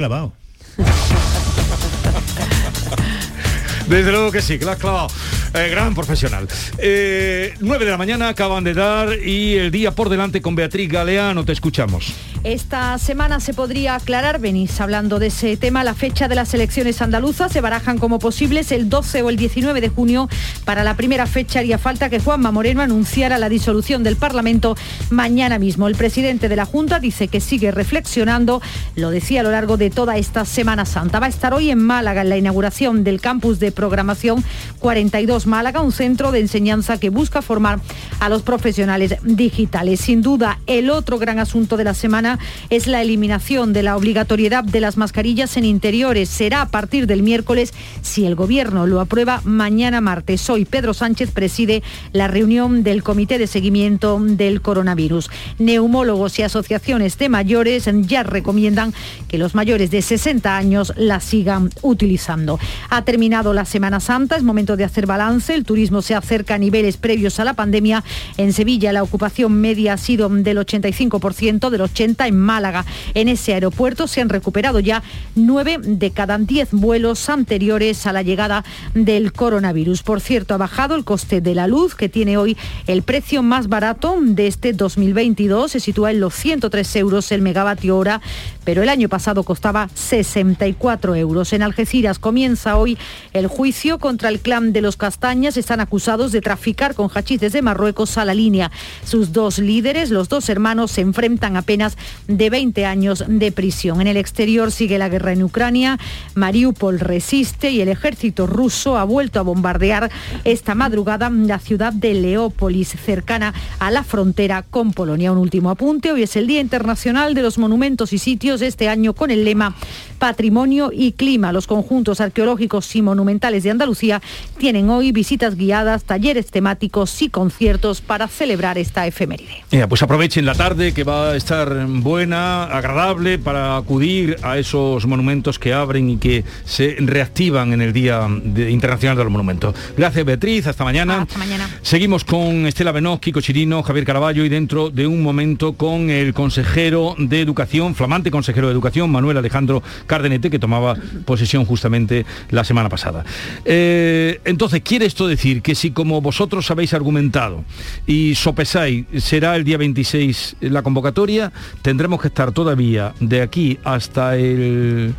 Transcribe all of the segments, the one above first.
clavado. Desde luego que sí, que lo has clavado. Eh, gran profesional. Eh, 9 de la mañana acaban de dar y el día por delante con Beatriz Galeano. Te escuchamos. Esta semana se podría aclarar, venís hablando de ese tema, la fecha de las elecciones andaluzas se barajan como posibles el 12 o el 19 de junio. Para la primera fecha haría falta que Juanma Moreno anunciara la disolución del Parlamento mañana mismo. El presidente de la Junta dice que sigue reflexionando, lo decía a lo largo de toda esta Semana Santa. Va a estar hoy en Málaga en la inauguración del campus de programación 42 Málaga, un centro de enseñanza que busca formar a los profesionales digitales. Sin duda, el otro gran asunto de la semana es la eliminación de la obligatoriedad de las mascarillas en interiores. Será a partir del miércoles si el Gobierno lo aprueba mañana martes. Hoy Pedro Sánchez preside la reunión del Comité de Seguimiento del Coronavirus. Neumólogos y asociaciones de mayores ya recomiendan que los mayores de 60 años la sigan utilizando. Ha terminado la Semana Santa, es momento de hacer balance. El turismo se acerca a niveles previos a la pandemia. En Sevilla la ocupación media ha sido del 85%, del 80% en Málaga. En ese aeropuerto se han recuperado ya nueve de cada diez vuelos anteriores a la llegada del coronavirus. Por cierto, ha bajado el coste de la luz, que tiene hoy el precio más barato de este 2022. Se sitúa en los 103 euros el megavatio hora, pero el año pasado costaba 64 euros. En Algeciras comienza hoy el juicio contra el clan de los Castañas. Están acusados de traficar con hachís desde Marruecos a la línea. Sus dos líderes, los dos hermanos, se enfrentan apenas de 20 años de prisión. En el exterior sigue la guerra en Ucrania, Mariupol resiste y el ejército ruso ha vuelto a bombardear esta madrugada la ciudad de Leópolis, cercana a la frontera con Polonia. Un último apunte, hoy es el Día Internacional de los Monumentos y Sitios, este año con el lema Patrimonio y Clima. Los conjuntos arqueológicos y monumentales de Andalucía tienen hoy visitas guiadas, talleres temáticos y conciertos para celebrar esta efeméride. pues aprovechen la tarde que va a estar buena, agradable para acudir a esos monumentos que abren y que se reactivan en el Día Internacional de los Monumentos. Gracias Beatriz, hasta mañana. Hasta mañana. Seguimos con Estela Benós, Kiko Chirino, Javier Caraballo y dentro de un momento con el consejero de Educación, flamante consejero de Educación, Manuel Alejandro Cardenete, que tomaba posesión justamente la semana pasada. Eh, entonces, ¿quiere esto decir que si como vosotros habéis argumentado y sopesáis, será el día 26 la convocatoria, tendremos que estar todavía de aquí hasta el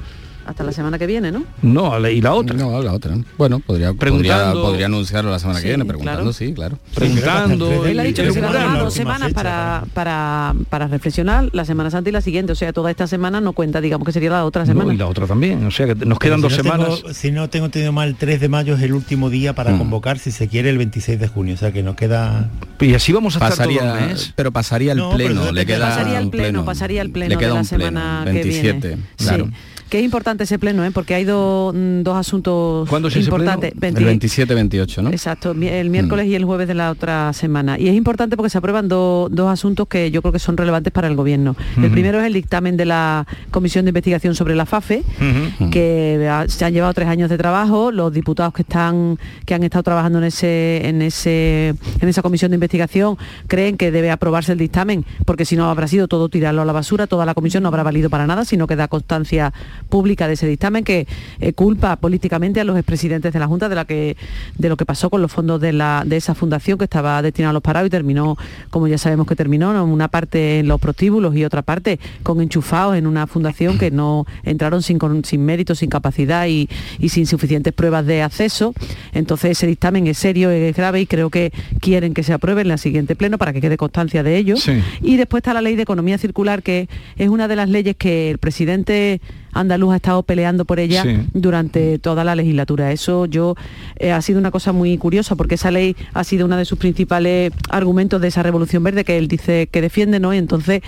hasta la semana que viene, ¿no? No, y la otra. No, la otra. Bueno, podría, podría, podría, anunciarlo la semana que viene, preguntando, sí, claro. Preguntando. Él ha dicho que se van dos semanas para, para, para, reflexionar, la Semana Santa y la siguiente. O sea, toda esta semana no cuenta, digamos que sería la otra semana. y la otra también. O sea, que nos quedan dos semanas. si no tengo entendido mal, el 3 de mayo es el último día para mm. convocar, si se quiere, el 26 de junio. O sea, que nos queda... Y así vamos a pasaría, estar todo el mes. Pero pasaría el pleno, le queda pasaría el pleno, pasaría el pleno de la semana 27, que viene. Claro. Que es importante ese pleno, ¿eh? porque hay mm, dos asuntos ¿Cuándo es importantes. El 27-28, ¿no? Exacto, el miércoles mm. y el jueves de la otra semana. Y es importante porque se aprueban dos asuntos que yo creo que son relevantes para el Gobierno. El primero es el dictamen de la Comisión de Investigación sobre la FAFE, que se han llevado tres años de trabajo. Los diputados que están que han estado trabajando en ese en ese en esa comisión de investigación creen que debe aprobarse el dictamen, porque si no habrá sido todo tirarlo a la basura, toda la comisión no habrá valido para nada, sino que da constancia pública de ese dictamen que eh, culpa políticamente a los expresidentes de la Junta de, la que, de lo que pasó con los fondos de, la, de esa fundación que estaba destinada a los parados y terminó, como ya sabemos que terminó, una parte en los prostíbulos y otra parte con enchufados en una fundación que no entraron sin, sin mérito, sin capacidad y, sin suficientes pruebas de acceso. Entonces ese dictamen es serio, es grave y creo que quieren que se apruebe en la siguiente pleno para que quede constancia de ello. Y después está la ley de economía circular, que es una de las leyes que el presidente andaluz ha estado peleando por ella durante toda la legislatura. Eso yo eh, ha sido una cosa muy curiosa porque esa ley ha sido uno de sus principales argumentos de esa revolución verde que él dice que defiende, ¿no? Y entonces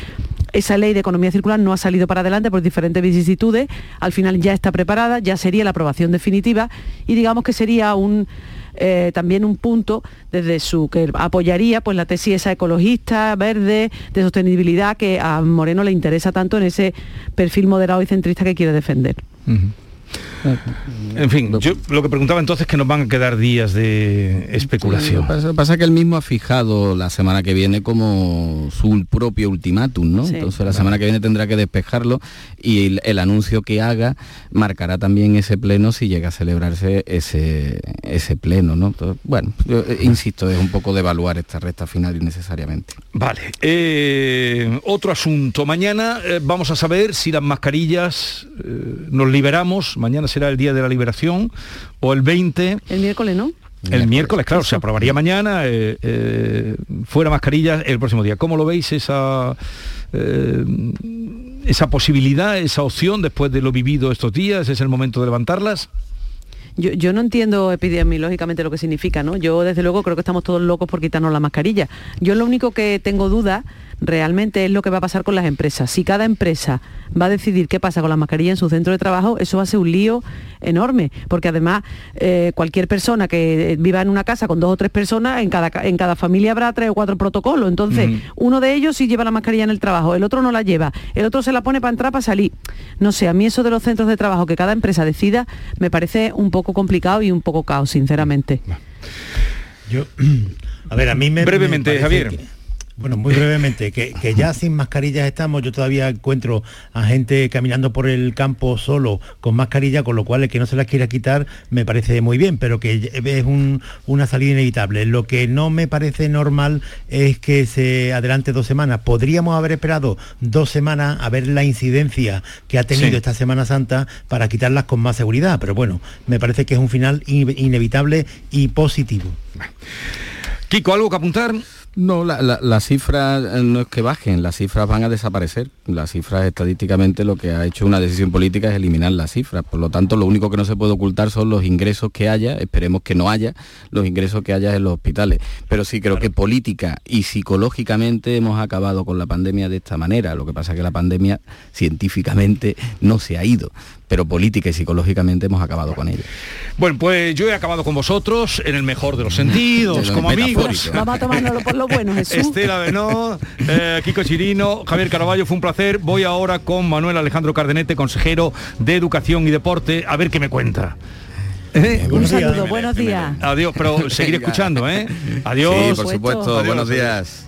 esa ley de economía circular no ha salido para adelante por diferentes vicisitudes, al final ya está preparada, ya sería la aprobación definitiva y digamos que sería un eh, también un punto desde su que apoyaría pues la tesis esa ecologista, verde, de sostenibilidad que a Moreno le interesa tanto en ese perfil moderado y centrista que quiere defender. En fin, yo lo que preguntaba entonces es que nos van a quedar días de especulación. lo que pasa, que él mismo ha fijado la semana que viene como su propio ultimátum, ¿no? Entonces la semana que viene tendrá que despejarlo y el, anuncio que haga marcará también ese pleno si llega a celebrarse ese, ese pleno, ¿no? bueno, eh, insisto, es un poco de evaluar esta recta final innecesariamente. Vale. Eh, otro asunto. Mañana eh, vamos a saber si las mascarillas nos liberamos. Mañana será el día de la liberación o el 20. El miércoles, ¿no? El miércoles, claro, se aprobaría mañana, fuera mascarillas el próximo día. ¿Cómo lo veis esa, esa posibilidad, esa opción después de lo vivido estos días? ¿Es el momento de levantarlas? Yo, no entiendo epidemiológicamente lo que significa, ¿no? Yo desde luego creo que estamos todos locos por quitarnos la mascarilla. Yo lo único que tengo duda realmente es lo que va a pasar con las empresas. Si cada empresa va a decidir qué pasa con la mascarilla en su centro de trabajo, eso va a ser un lío enorme, porque además eh, cualquier persona que viva en una casa con dos o tres personas, en cada, en cada familia habrá tres o cuatro protocolos. Entonces, uno de ellos sí lleva la mascarilla en el trabajo, el otro no la lleva, el otro se la pone para entrar, para salir. No sé, a mí eso de los centros de trabajo, que cada empresa decida, me parece un poco complicado y un poco caos, sinceramente. Yo, a ver, a mí me... Brevemente, Javier. Bueno, muy brevemente, que, ya sin mascarillas estamos, yo todavía encuentro a gente caminando por el campo solo con mascarilla, con lo cual el que no se las quiera quitar me parece muy bien, pero que es una salida inevitable. Lo que no me parece normal es que se adelante dos semanas. Podríamos haber esperado dos semanas a ver la incidencia que ha tenido esta Semana Santa para quitarlas con más seguridad, pero bueno, me parece que es un final inevitable y positivo. Kiko, ¿algo que apuntar? No, las cifras eh, no es que bajen, las cifras van a desaparecer. Las cifras estadísticamente lo que ha hecho una decisión política es eliminar las cifras. Por lo tanto, lo único que no se puede ocultar son los ingresos que haya, esperemos que no haya, los ingresos que haya en los hospitales. Pero sí creo que política y psicológicamente hemos acabado con la pandemia de esta manera. Lo que pasa es que la pandemia científicamente no se ha ido pero política y psicológicamente hemos acabado con ella. Bueno, pues yo he acabado con vosotros en el mejor de los sentidos, como amigos. Vamos a tomárnoslo por lo bueno, Jesús. Estela Benó, eh, Kiko Chirino, Javier Caraballo, fue un placer. Voy ahora con Manuel Alejandro Cardenete, consejero de Educación y Deporte, a ver qué me cuenta. ¿Eh? Un saludo, buenos días. Adiós, pero seguiré escuchando, ¿eh? Adiós. Sí, por supuesto, buenos días.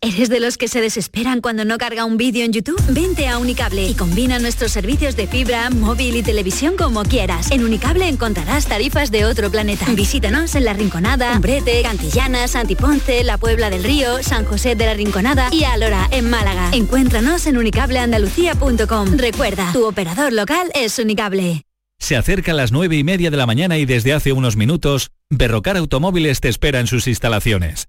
¿Eres de los que se desesperan cuando no carga un vídeo en YouTube? Vente a Unicable y combina nuestros servicios de fibra, móvil y televisión como quieras. En Unicable encontrarás tarifas de otro planeta. Visítanos en La Rinconada, Umbrete, Cantillana, Santiponce, La Puebla del Río, San José de la Rinconada y Alora, en Málaga. Encuéntranos en unicableandalucía.com. Recuerda, tu operador local es Unicable. Se acerca a las nueve y media de la mañana y desde hace unos minutos, Berrocar Automóviles te espera en sus instalaciones.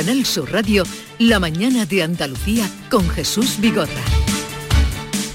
Canal Sur Radio, La mañana de Andalucía con Jesús Vigorra.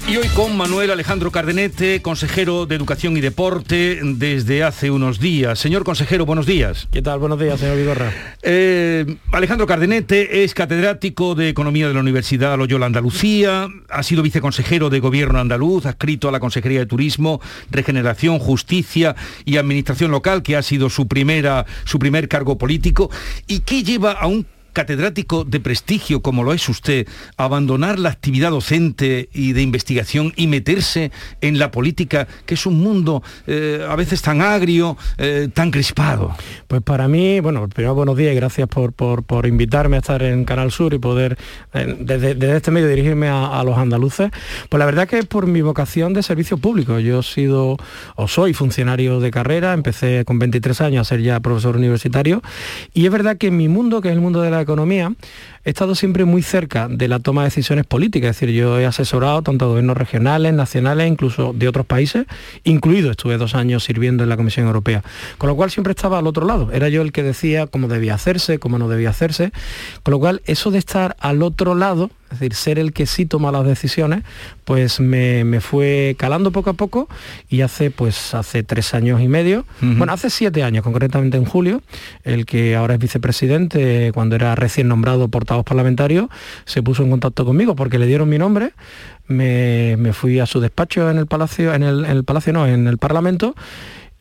Y hoy con Manuel Alejandro Cardenete, consejero de Educación y Deporte desde hace unos días. Señor consejero, buenos días. ¿Qué tal? Buenos días, señor Vigorra. Eh, Alejandro Cardenete es catedrático de Economía de la Universidad Loyola Andalucía, ha sido viceconsejero de Gobierno andaluz, adscrito a la Consejería de Turismo, Regeneración, Justicia y Administración Local, que ha sido su, primera, su primer cargo político. ¿Y qué lleva a un catedrático de prestigio como lo es usted, abandonar la actividad docente y de investigación y meterse en la política, que es un mundo eh, a veces tan agrio, eh, tan crispado? Pues para mí, bueno, primero buenos días y gracias por, por, por invitarme a estar en Canal Sur y poder eh, desde, desde, este medio dirigirme a, a, los andaluces. Pues la verdad que es por mi vocación de servicio público. Yo he sido o soy funcionario de carrera, empecé con 23 años a ser ya profesor universitario y es verdad que en mi mundo, que es el mundo de la economía, he estado siempre muy cerca de la toma de decisiones políticas, es decir, yo he asesorado tanto a gobiernos regionales, nacionales, incluso de otros países, incluido estuve dos años sirviendo en la Comisión Europea, con lo cual siempre estaba al otro lado, era yo el que decía cómo debía hacerse, cómo no debía hacerse, con lo cual eso de estar al otro lado, es decir, ser el que sí toma las decisiones, pues me, me, fue calando poco a poco y hace pues hace tres años y medio, uh -huh. bueno, hace siete años, concretamente en julio, el que ahora es vicepresidente, cuando era recién nombrado portavoz parlamentario, se puso en contacto conmigo porque le dieron mi nombre, me, me fui a su despacho en el Palacio, en el, en el Palacio no, en el Parlamento,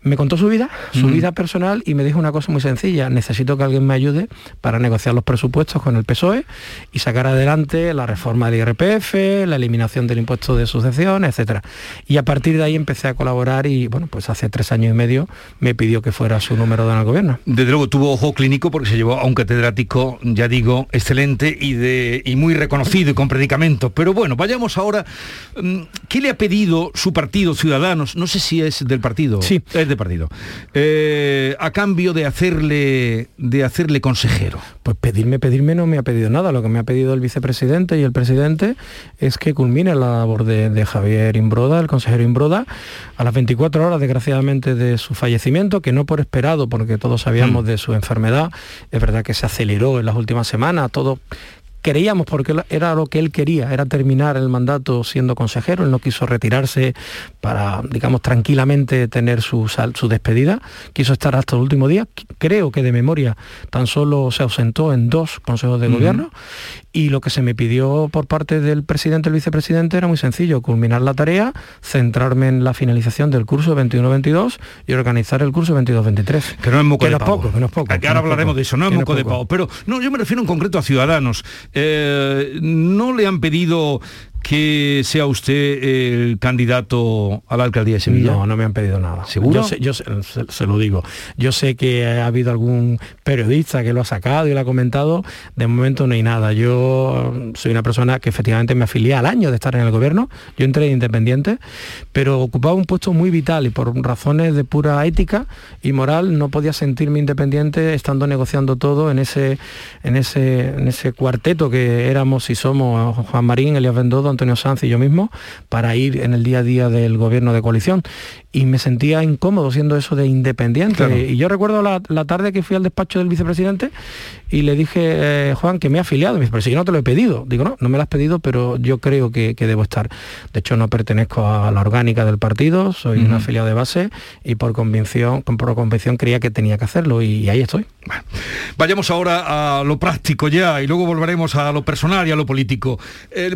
me contó su vida, su mm. vida personal y me dijo una cosa muy sencilla, necesito que alguien me ayude para negociar los presupuestos con el PSOE y sacar adelante la reforma del IRPF, la eliminación del impuesto de sucesión, etcétera. Y a partir de ahí empecé a colaborar y bueno, pues hace tres años y medio me pidió que fuera su número en el gobierno. Desde luego tuvo ojo clínico porque se llevó a un catedrático, ya digo, excelente y, de, y muy reconocido y con predicamentos. Pero bueno, vayamos ahora. mm, ¿Qué le ha pedido su partido, Ciudadanos? No sé si es del partido. Sí. Es de partido. Eh, a cambio de hacerle, de hacerle consejero. Pues pedirme, pedirme no me ha pedido nada. Lo que me ha pedido el vicepresidente y el presidente es que culmine la labor de, de Javier Imbroda, el consejero Imbroda, a las 24 horas, desgraciadamente, de su fallecimiento, que no por esperado, porque todos sabíamos mm. de su enfermedad. Es verdad que se aceleró en las últimas semanas, todo creíamos porque era lo que él quería, era terminar el mandato siendo consejero, él no quiso retirarse para, digamos, tranquilamente tener su, su despedida, quiso estar hasta el último día, creo que de memoria tan solo se ausentó en dos consejos de uh -huh. gobierno y lo que se me pidió por parte del presidente y el vicepresidente era muy sencillo, culminar la tarea, centrarme en la finalización del curso 21-22 y organizar el curso 22-23. Que no es moco que de pavo. poco, que no es poco. Que ahora no hablaremos poco, de eso, no es moco de pavo. Pero no, yo me refiero en concreto a Ciudadanos. Eh, no le han pedido que sea usted el candidato a la alcaldía de Sevilla? No, no me han pedido nada. ¿Seguro? Yo, sé- yo sé- se, se lo digo. Yo sé que ha habido algún periodista que lo ha sacado y lo ha comentado. De momento no hay nada. Yo soy una persona que efectivamente me afilié al año de estar en el gobierno. Yo entré independiente, pero ocupaba un puesto muy vital y por razones de pura ética y moral no podía sentirme independiente estando negociando todo en ese, en ese, en ese cuarteto que éramos y somos Juan Marín, Elías Bendodo, Antonio Sanz y yo mismo para ir en el día a día del gobierno de coalición. Y me sentía incómodo siendo eso de independiente. Claro. Y yo recuerdo la, la tarde que fui al despacho del vicepresidente y le dije, eh, Juan, que me he afiliado. Me dice, pero si yo no te lo he pedido. Digo, no, no me lo has pedido, pero yo creo que, que debo estar. De hecho, no pertenezco a la orgánica del partido, soy un afiliado de base y por convicción, por convicción creía que tenía que hacerlo y ahí estoy. Vayamos ahora a lo práctico ya y luego volveremos a lo personal y a lo político. Eh,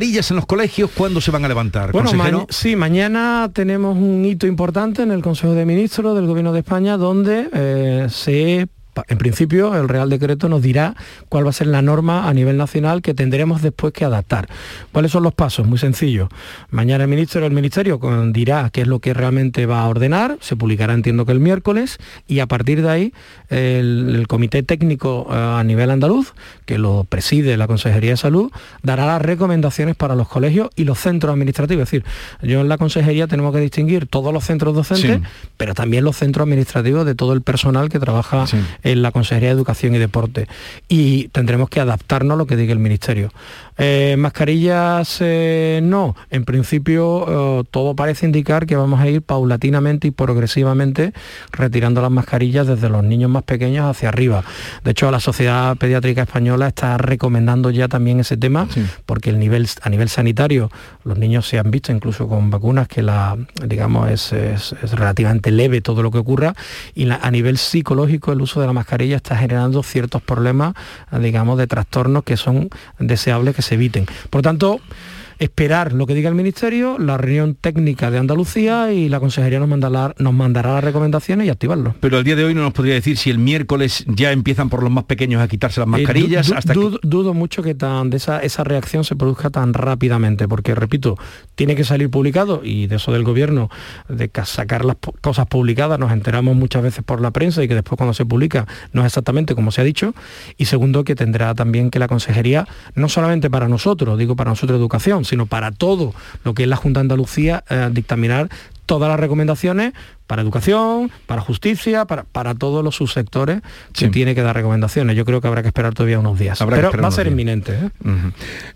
mascarillas en los colegios, ¿cuándo se van a levantar? Bueno, ma- sí, mañana tenemos un hito importante en el Consejo de Ministros del Gobierno de España donde eh, se en principio, el Real Decreto nos dirá cuál va a ser la norma a nivel nacional que tendremos después que adaptar. ¿Cuáles son los pasos? Muy sencillo. Mañana el ministro del Ministerio dirá qué es lo que realmente va a ordenar, se publicará entiendo que el miércoles, y a partir de ahí el, el Comité Técnico eh, a nivel andaluz, que lo preside la Consejería de Salud, dará las recomendaciones para los colegios y los centros administrativos. Es decir, yo en la Consejería tenemos que distinguir todos los centros docentes, Sí. pero también los centros administrativos de todo el personal que trabaja en la Consejería de Educación y Deporte. Y tendremos que adaptarnos a lo que diga el Ministerio. Eh, mascarillas eh, no. En principio eh, todo parece indicar que vamos a ir paulatinamente y progresivamente retirando las mascarillas desde los niños más pequeños hacia arriba. De hecho, la Sociedad Pediátrica Española está recomendando ya también ese tema porque el nivel, a nivel sanitario los niños se han visto incluso con vacunas que la, digamos, es, es- es relativamente leve todo lo que ocurra y la- a nivel psicológico el uso de la mascarilla está generando ciertos problemas, digamos, de trastornos que son deseables que se eviten. Por tanto, esperar lo que diga el Ministerio, la reunión técnica de Andalucía y la Consejería nos mandará, nos mandará las recomendaciones y activarlo. Pero al día de hoy no nos podría decir si el miércoles ya empiezan por los más pequeños a quitarse las Eh, mascarillas du- hasta que... Dudo mucho que tan, de esa, esa reacción se produzca tan rápidamente, porque repito, tiene que salir publicado y de eso del gobierno, de ca- sacar las cosas publicadas, nos enteramos muchas veces por la prensa y que después cuando se publica no es exactamente como se ha dicho. Y segundo, que tendrá también que la consejería, no solamente para nosotros, digo para nosotros educación, sino para todo lo que es la Junta de Andalucía, eh, dictaminar todas las recomendaciones para educación, para justicia, para, para todos los subsectores que tiene que dar recomendaciones. Yo creo que habrá que esperar todavía unos días. Habrá que Pero va a ser días. inminente. ¿eh?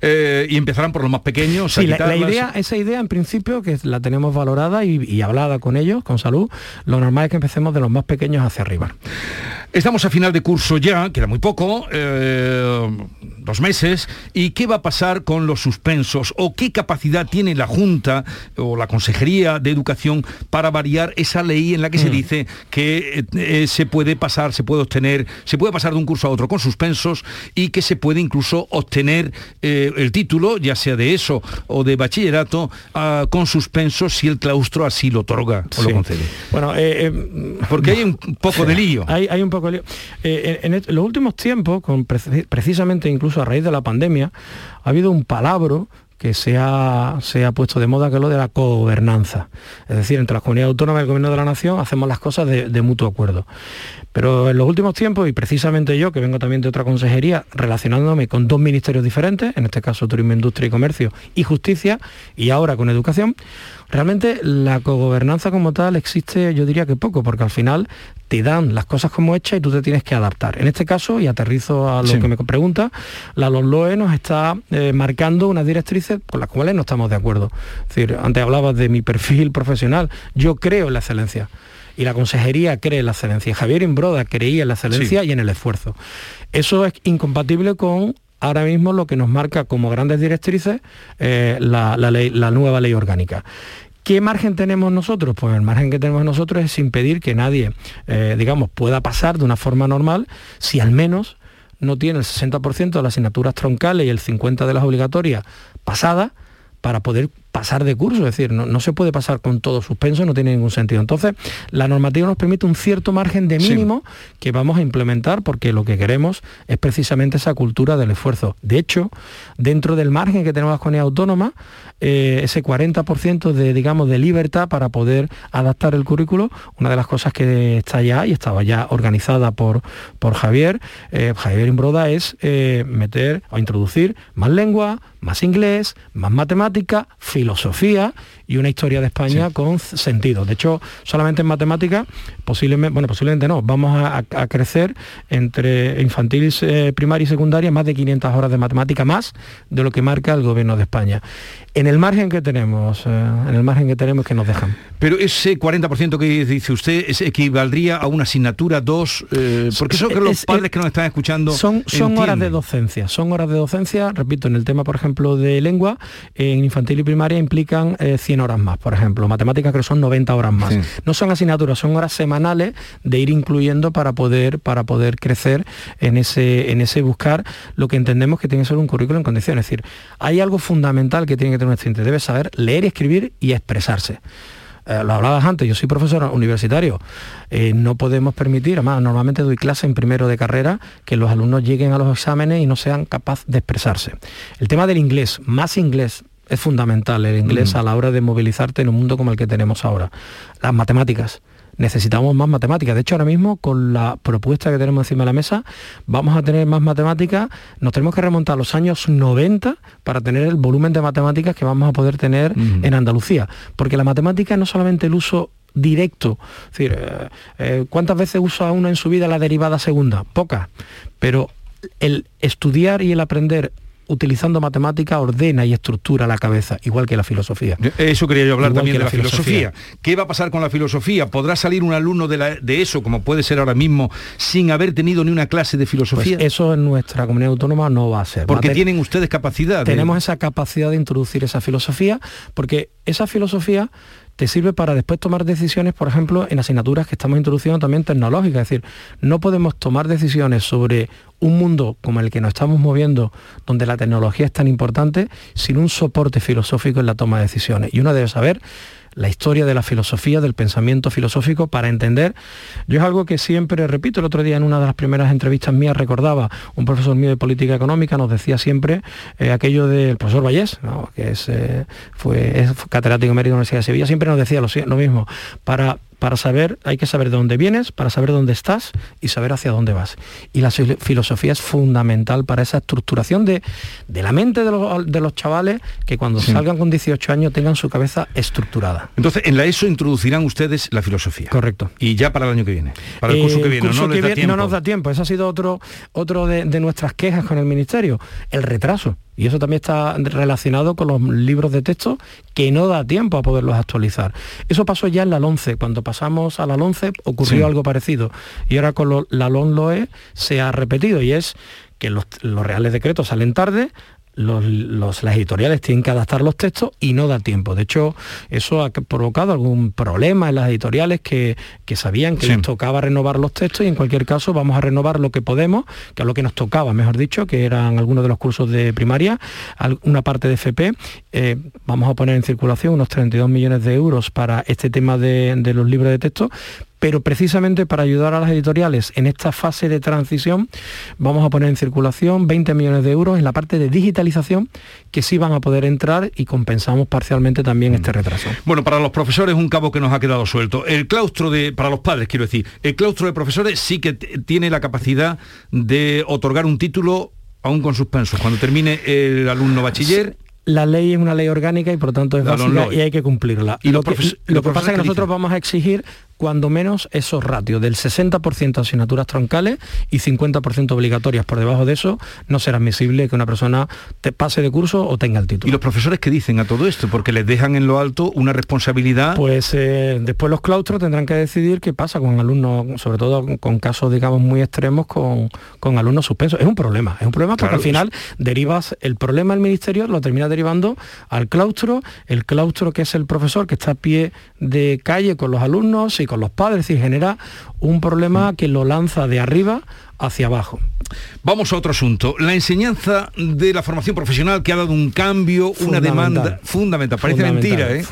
Eh, y empezarán por los más pequeños. Sí, la, idea, esa idea en principio que la tenemos valorada y, y hablada con ellos, con salud, lo normal es que empecemos de los más pequeños hacia arriba. Estamos a final de curso ya, queda muy poco, eh, dos meses, ¿y qué va a pasar con los suspensos? ¿O qué capacidad tiene la Junta o la Consejería de Educación para variar esa ley en la que se Mm. dice que eh, eh, se puede pasar, se puede obtener, se puede pasar de un curso a otro con suspensos y que se puede incluso obtener eh, el título, ya sea de eso o de bachillerato, ah, con suspensos si el claustro así lo otorga o lo concede? Bueno, eh, Porque hay un poco de lío. Hay, hay un poco de lío. En, los últimos tiempos, con preci- precisamente incluso a raíz de la pandemia, ha habido un palabro que se ha, se ha puesto de moda, que es lo de la cogobernanza. Es decir, entre las comunidades autónomas y el gobierno de la nación hacemos las cosas de, de mutuo acuerdo. Pero en los últimos tiempos, y precisamente yo, que vengo también de otra consejería, relacionándome con dos ministerios diferentes, en este caso Turismo, Industria y Comercio y Justicia, y ahora con Educación, realmente la cogobernanza como tal existe, yo diría que poco, porque al final te dan las cosas como hechas y tú te tienes que adaptar. En este caso, y aterrizo a lo Sí. que me pregunta, la LOE nos está eh, marcando unas directrices con las cuales no estamos de acuerdo. Es decir, antes hablabas de mi perfil profesional, yo creo en la excelencia. Y la consejería cree en la excelencia. Javier Imbroda creía en la excelencia Sí. y en el esfuerzo. Eso es incompatible con ahora mismo lo que nos marca como grandes directrices eh, la, la ley- la nueva ley orgánica. ¿Qué margen tenemos nosotros? Pues el margen que tenemos nosotros es impedir que nadie, eh, digamos, pueda pasar de una forma normal si al menos no tiene el 60% de las asignaturas troncales y el 50% de las obligatorias pasadas para poder pasar de curso, es decir, no, no, se puede pasar con todo suspenso, no tiene ningún sentido. Entonces, la normativa nos permite un cierto margen de mínimo que vamos a implementar porque lo que queremos es precisamente esa cultura del esfuerzo. De hecho, dentro del margen que tenemos las comunidades autónomas, eh, ese 40% de, digamos, de libertad para poder adaptar el currículo, una de las cosas que está ya y estaba ya organizada por, por Javier, eh, Javier Imbroda, es eh, meter o introducir más lengua, más inglés, más matemática, filosofía filosofía y una historia de España con sentido. De hecho, solamente en matemática, posiblemente, bueno, posiblemente no, vamos a, crecer entre infantil, primaria y secundaria más de 500 horas de matemática más de lo que marca el gobierno de España en el margen que tenemos, eh, en el margen que tenemos que nos dejan. Pero ese 40% que dice usted es, equivaldría a una asignatura, dos, eh, porque eso que los padres que nos están escuchando son, son horas de docencia, son horas de docencia, repito, en el tema, por ejemplo, de lengua, en infantil y primaria implican 100 horas más, por ejemplo, matemáticas creo que son 90 horas más. No son asignaturas, son horas semanales de ir incluyendo para poder, para poder crecer en ese, en ese buscar lo que entendemos que tiene que ser un currículo en condiciones. Es decir, hay algo fundamental que tiene que tener un debe saber leer escribir y expresarse. Eh, lo hablabas antes, yo soy profesor universitario, eh, no podemos permitir, además normalmente doy clase en primero de carrera, que los alumnos lleguen a los exámenes y no sean capaces de expresarse. El tema del inglés, más inglés, es fundamental el inglés mm. a la hora de movilizarte en un mundo como el que tenemos ahora. Las matemáticas necesitamos más matemáticas. De hecho, ahora mismo, con la propuesta que tenemos encima de la mesa, vamos a tener más matemáticas. Nos tenemos que remontar a los años 90 para tener el volumen de matemáticas que vamos a poder tener en Andalucía. Porque la matemática no solamente el uso directo. Es decir, eh, eh, ¿cuántas veces usa uno en su vida la derivada segunda? Pocas. Pero el estudiar y el aprender utilizando matemática ordena y estructura la cabeza, igual que la filosofía. Eso quería yo hablar también de la, filosofía. ¿Qué va a pasar con la filosofía? ¿Podrá salir un alumno de, eso, como puede ser ahora mismo, sin haber tenido ni una clase de filosofía? Pues eso en nuestra comunidad autónoma no va a ser. Porque tienen ustedes capacidad. Tenemos esa capacidad de introducir esa filosofía, porque esa filosofía te sirve para después tomar decisiones, por ejemplo, en asignaturas que estamos introduciendo también tecnológicas. Es decir, no podemos tomar decisiones sobre un mundo como el que nos estamos moviendo, donde la tecnología es tan importante, sin un soporte filosófico en la toma de decisiones. Y uno debe saber la historia de la filosofía, del pensamiento filosófico, para entender. Yo es algo que siempre repito, el otro día en una de las primeras entrevistas mías recordaba, un profesor mío de política económica nos decía siempre eh, aquello del profesor Vallés, que es, eh, fue, catedrático de la Universidad de Sevilla, siempre nos decía lo mismo, para para saber, hay que saber de dónde vienes, para saber dónde estás y saber hacia dónde vas. Y la filosofía es fundamental para esa estructuración de, de la mente de los, chavales que cuando salgan con 18 años tengan su cabeza estructurada. Entonces, en la ESO introducirán ustedes la filosofía. Correcto. Y ya para el año que viene. Para el curso que viene. no, nos da tiempo. Ese ha sido otro, otro de nuestras quejas con el Ministerio. El retraso. Y eso también está relacionado con los libros de texto que no da tiempo a poderlos actualizar. Eso pasó ya en la 11. Cuando pasamos a la 11 ocurrió algo parecido. Y ahora con la LONLOE se ha repetido y es que los, los reales decretos salen tarde, los, las editoriales tienen que adaptar los textos y no da tiempo. De hecho, eso ha provocado algún problema en las editoriales que, sabían que les tocaba renovar los textos y en cualquier caso vamos a renovar lo que podemos, que es lo que nos tocaba, mejor dicho, que eran algunos de los cursos de primaria, una parte de FP. Eh, vamos a poner en circulación unos 32 millones de euros para este tema de, de los libros de texto, pero precisamente para ayudar a las editoriales en esta fase de transición vamos a poner en circulación 20 millones de euros en la parte de digitalización que sí van a poder entrar y compensamos parcialmente también este mm. retraso. Bueno, para los profesores un cabo que nos ha quedado suelto. El claustro de, para los padres quiero decir, el claustro de profesores sí que tiene la capacidad de otorgar un título aún con suspensos. Cuando termine el alumno bachiller, la ley es una ley orgánica y por lo tanto es básica y hay que cumplirla. Y lo, que, lo que pasa es que nosotros vamos a exigir cuando menos esos ratios del 60% asignaturas troncales y 50% obligatorias. Por debajo de eso no será admisible que una persona te pase de curso o tenga el título. ¿Y los profesores qué dicen a todo esto? Porque les dejan en lo alto una responsabilidad. Pues eh, después los claustros tendrán que decidir qué pasa con alumnos, sobre todo con casos, digamos, muy extremos con, con alumnos suspensos. Es un problema, es un problema porque al final derivas el problema del ministerio, lo termina derivando al claustro, el claustro que es el profesor que está a pie de calle con los alumnos y con los padres y genera un problema que lo lanza de arriba hacia abajo. Vamos a otro asunto. La enseñanza de la formación profesional que ha dado un cambio, una demanda fundamental. Parece mentira, ¿eh?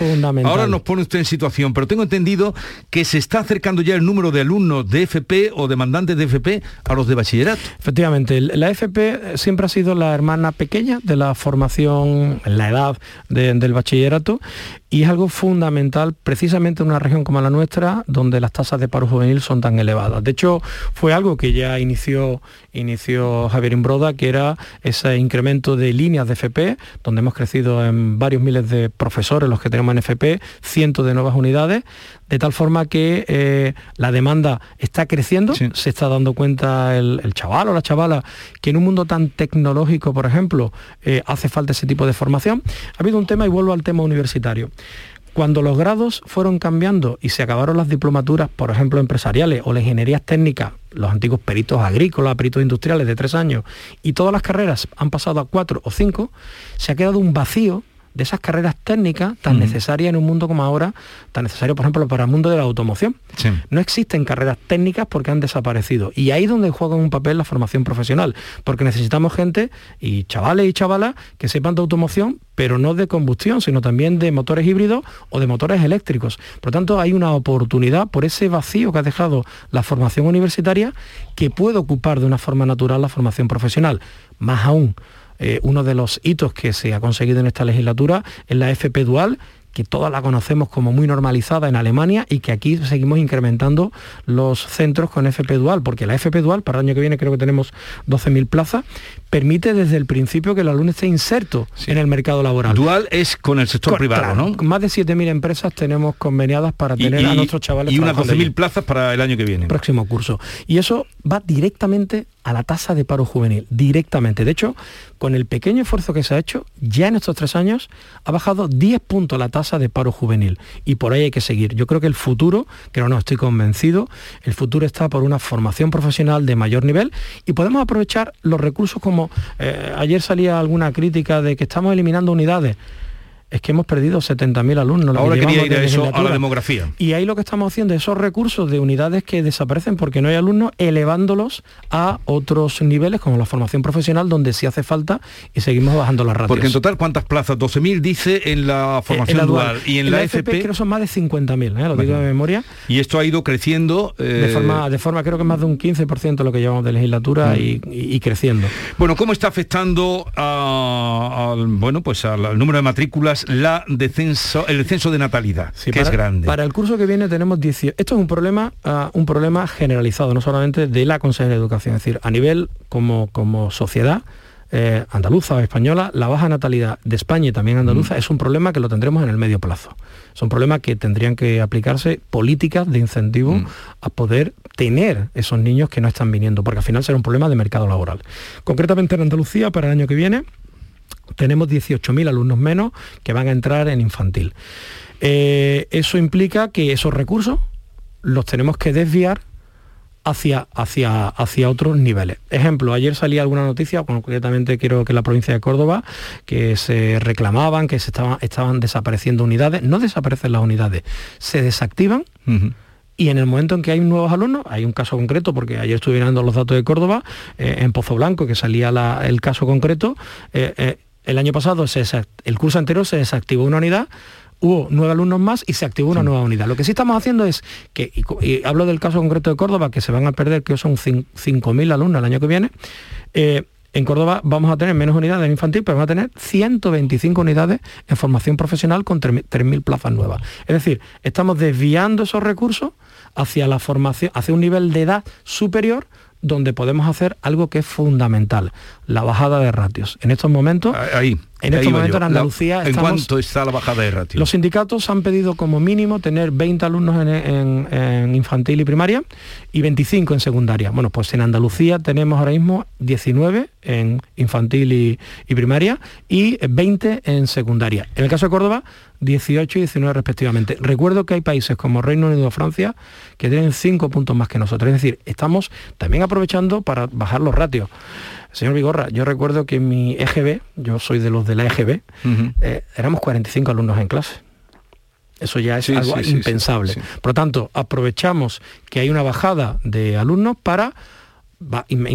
Ahora nos pone usted en situación, pero tengo entendido que se está acercando ya el número de alumnos de FP o demandantes de FP a los de bachillerato. Efectivamente, la FP siempre ha sido la hermana pequeña de la formación en la edad del bachillerato y es algo fundamental precisamente en una región como la nuestra donde las tasas de paro juvenil son tan elevadas. De hecho, fue algo que ya inició, inició Javier Imbroda, que era ese incremento de líneas de FP, donde hemos crecido en varios miles de profesores los que tenemos en FP, cientos de nuevas unidades, de tal forma que eh, la demanda está creciendo, se está dando cuenta el, chaval o la chavala que en un mundo tan tecnológico, por ejemplo, eh, hace falta ese tipo de formación. Ha habido un tema y vuelvo al tema universitario. Cuando los grados fueron cambiando y se acabaron las diplomaturas, por ejemplo, empresariales o las ingenierías técnicas, los antiguos peritos agrícolas, peritos industriales de tres años, y todas las carreras han pasado a cuatro o cinco, se ha quedado un vacío de esas carreras técnicas tan necesarias en un mundo como ahora, tan necesario, por ejemplo, para el mundo de la automoción. No existen carreras técnicas porque han desaparecido. Y ahí es donde juega un papel la formación profesional, porque necesitamos gente y chavales y chavalas que sepan de automoción, pero no de combustión, sino también de motores híbridos o de motores eléctricos. Por lo tanto, hay una oportunidad por ese vacío que ha dejado la formación universitaria que puede ocupar de una forma natural la formación profesional. Más aún, eh, uno de los hitos que se ha conseguido en esta legislatura es la FP Dual, que todas la conocemos como muy normalizada en Alemania y que aquí seguimos incrementando los centros con FP Dual, porque la FP Dual, para el año que viene creo que tenemos 12.000 plazas, permite desde el principio que el alumno esté inserto en el mercado laboral. Dual es con el sector privado, ¿no? Más de 7.000 empresas tenemos conveniadas para tener a nuestros chavales. Y unas 12.000 plazas para el año que viene. Próximo curso. Y eso va directamente a la tasa de paro juvenil, directamente. De hecho, con el pequeño esfuerzo que se ha hecho, ya en estos tres años ha bajado 10 puntos la tasa de paro juvenil. Y por ahí hay que seguir. Yo creo que el futuro, que no estoy convencido, el futuro está por una formación profesional de mayor nivel y podemos aprovechar los recursos como eh, ayer salía alguna crítica de que estamos eliminando unidades es que hemos perdido 70.000 alumnos. Ahora quería ir a eso, a la demografía. Y ahí lo que estamos haciendo, esos recursos de unidades que desaparecen porque no hay alumnos, elevándolos a otros niveles como la formación profesional, donde sí hace falta y seguimos bajando las ratios. Porque en total, ¿cuántas plazas? 12.000 dice en la eh, formación dual. Y en, la, FP, creo son más de 50.000, ¿eh? lo digo de memoria. Y esto ha ido creciendo... De, eh, forma, de forma, creo que más de un 15% lo que llevamos de legislatura mm. y, creciendo. Bueno, ¿cómo está afectando al, bueno, pues al número de matrículas la descenso, el descenso de natalidad, que es grande. Para el curso que viene tenemos 18. Esto es un problema, ah, un problema generalizado, no solamente de la Consejería de Educación, es decir, a nivel como, como sociedad, eh, andaluza o española, la baja natalidad de España y también andaluza mm. es un problema que lo tendremos en el medio plazo. Es un problema que tendrían que aplicarse políticas de incentivo mm. a poder tener esos niños que no están viniendo, porque al final será un problema de mercado laboral. Concretamente en Andalucía, para el año que viene, tenemos 18.000 alumnos menos que van a entrar en infantil. Eh, eso implica que esos recursos los tenemos que desviar hacia, hacia, hacia otros niveles. Ejemplo, ayer salía alguna noticia, concretamente quiero que la provincia de Córdoba, que se reclamaban, que se estaban, estaban desapareciendo unidades. No desaparecen las unidades, se desactivan. Y en el momento en que hay nuevos alumnos, hay un caso concreto, porque ayer estuve mirando los datos de Córdoba, eh, en Pozo Blanco, que salía el caso concreto, eh, el año pasado, el curso anterior se desactivó una unidad, hubo nueve alumnos más y se activó una nueva unidad. Lo que sí estamos haciendo es que, y, hablo del caso concreto de Córdoba, que se van a perder, que son 5.000 alumnos el año que viene, eh, en Córdoba vamos a tener menos unidades en infantil, pero vamos a tener 125 unidades en formación profesional con 3.000 plazas nuevas. Es decir, estamos desviando esos recursos hacia la formación, hacia un nivel de edad superior donde podemos hacer algo que es fundamental, la bajada de ratios. En estos momentos, ahí, en estos momentos en Andalucía... ¿En cuánto está la bajada de ratios? Los sindicatos han pedido como mínimo tener 20 alumnos en, infantil y primaria y 25 en secundaria. Bueno, pues en Andalucía tenemos ahora mismo 19 en infantil y, y primaria y 20 en secundaria. En el caso de Córdoba, 18 y 19 respectivamente. Recuerdo que hay países como Reino Unido o Francia que tienen 5 puntos más que nosotros. Es decir, estamos también aprovechando para bajar los ratios. Señor Vigorra, yo recuerdo que en mi EGB, yo soy de los de la EGB, eh, éramos 45 alumnos en clase. Eso ya es algo impensable. Por lo tanto, aprovechamos que hay una bajada de alumnos para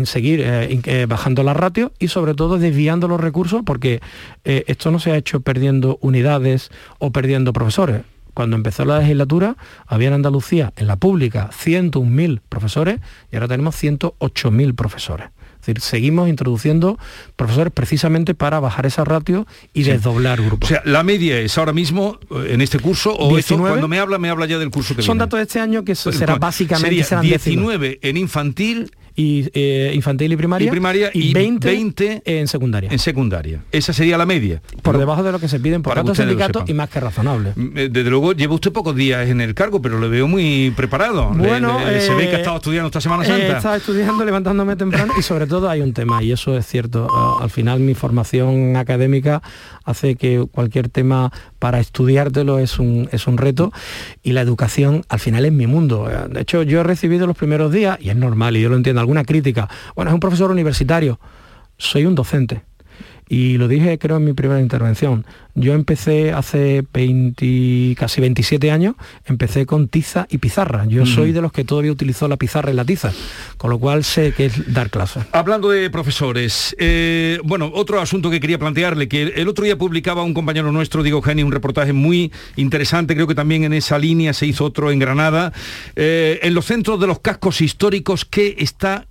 seguir eh, eh, bajando la ratio y sobre todo desviando los recursos porque eh, esto no se ha hecho perdiendo unidades o perdiendo profesores. Cuando empezó la legislatura había en Andalucía, en la pública, 101.000 profesores y ahora tenemos 108.000 profesores. Decir, seguimos introduciendo profesores precisamente para bajar esa ratio y desdoblar grupos. O sea, la media es ahora mismo en este curso o cuando me habla me habla ya del curso que Son datos de este año que será básicamente serán 19 en infantil y eh, infantil y primaria, y, primaria y, 20, en secundaria. En secundaria. Esa sería la media. Por debajo de lo que se piden por otros sindicatos y más que razonable. Mm, eh, desde luego lleva usted pocos días en el cargo, pero lo veo muy preparado. Bueno, se ve que ha estado estudiando esta Semana Santa. He estado estudiando, levantándome temprano y sobre todo hay un tema, y eso es cierto. Ah, al final mi formación académica hace que cualquier tema para estudiártelo es un, es un reto y la educación al final es mi mundo. De hecho, yo he recibido los primeros días, y es normal, y yo lo entiendo, alguna crítica. Bueno, es un profesor universitario, soy un docente. Y lo dije creo en mi primera intervención. Yo empecé hace 20, casi 27 años, empecé con tiza y pizarra. Yo soy de los que todavía utilizó la pizarra y la tiza, con lo cual sé que es dar clases. Hablando de profesores, eh, bueno, otro asunto que quería plantearle, que el otro día publicaba un compañero nuestro, Diego Geni, un reportaje muy interesante, creo que también en esa línea se hizo otro en Granada, eh, en los centros de los cascos históricos que está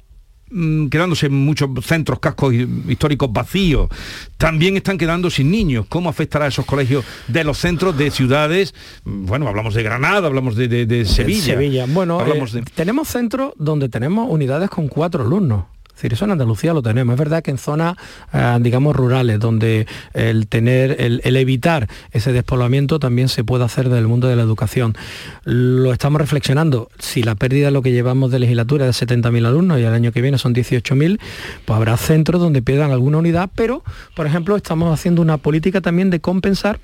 Mm, quedándose muchos centros, cascos históricos vacíos, también están quedando sin niños. ¿Cómo afectará a esos colegios de los centros de ciudades? Mm, bueno, hablamos de Granada, hablamos de, Sevilla. Sevilla. Bueno, eh, tenemos centros donde tenemos unidades con cuatro alumnos decir, eso en Andalucía lo tenemos. Es verdad que en zonas, eh, digamos, rurales, donde el tener, el, evitar ese despoblamiento también se puede hacer del mundo de la educación. Lo estamos reflexionando. Si la pérdida de lo que llevamos de legislatura es de 70.000 alumnos y el año que viene son 18.000, pues habrá centros donde pierdan alguna unidad, pero, por ejemplo, estamos haciendo una política también de compensar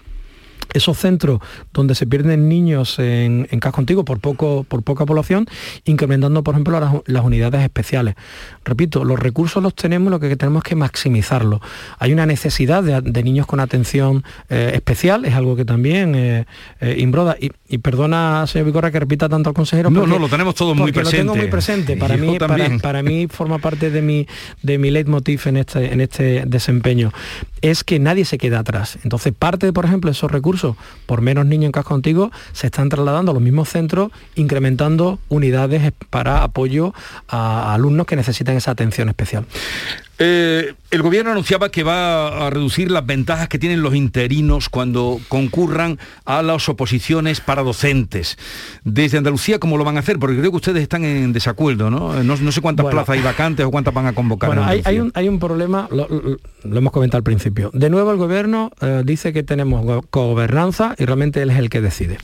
esos centros donde se pierden niños en, en casco antiguo por, poco, por poca población, incrementando, por ejemplo, las, unidades especiales. Repito, los recursos los tenemos, lo que tenemos que maximizarlos. Hay una necesidad de, niños con atención eh, especial, es algo que también eh, eh, imbroda. Y, perdona, señor Vicorra, que repita tanto al consejero. No, no, lo tenemos todo muy presente. Lo tengo muy presente. Para mí, para, mí forma parte de mi, de mi leitmotiv en este, en este desempeño. Es que nadie se queda atrás. Entonces, parte, por ejemplo, de esos recursos por menos niños en casco antiguo, se están trasladando a los mismos centros, incrementando unidades para apoyo a alumnos que necesitan esa atención especial. Eh, el gobierno anunciaba que va a reducir las ventajas que tienen los interinos cuando concurran a las oposiciones para docentes. Desde Andalucía, ¿cómo lo van a hacer? Porque creo que ustedes están en desacuerdo, ¿no? No, sé cuántas plazas hay vacantes o cuántas van a convocar. Bueno, hay, un, problema, lo, hemos comentado al principio. De nuevo el gobierno eh, dice que tenemos gobernanza y realmente él es el que decide.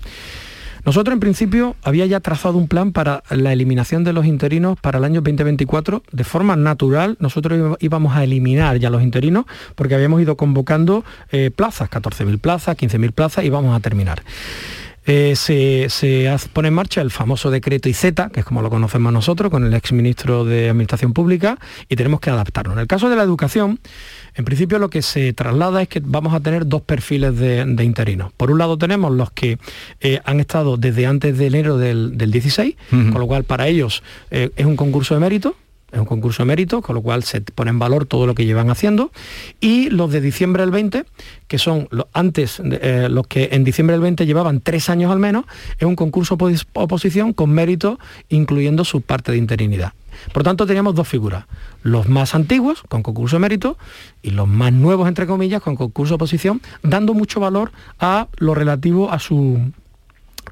Nosotros en principio había ya trazado un plan para la eliminación de los interinos para el año 2024. De forma natural, nosotros íbamos a eliminar ya los interinos porque habíamos ido convocando eh, plazas, 14.000 plazas, 15.000 plazas y vamos a terminar. Eh, se, pone en marcha el famoso decreto IZ, que es como lo conocemos nosotros, con el exministro de Administración Pública, y tenemos que adaptarnos. En el caso de la educación, en principio lo que se traslada es que vamos a tener dos perfiles de, interinos. Por un lado tenemos los que eh, han estado desde antes de enero del, 16, con lo cual para ellos eh, es un concurso de mérito, es un concurso de mérito, con lo cual se pone en valor todo lo que llevan haciendo. Y los de diciembre del 20, que son los, antes, eh, los que en diciembre del 20 llevaban tres años al menos, es un concurso oposición con mérito, incluyendo su parte de interinidad. Por tanto, teníamos dos figuras, los más antiguos, con concurso de mérito, y los más nuevos, entre comillas, con concurso de oposición, dando mucho valor a lo relativo a su,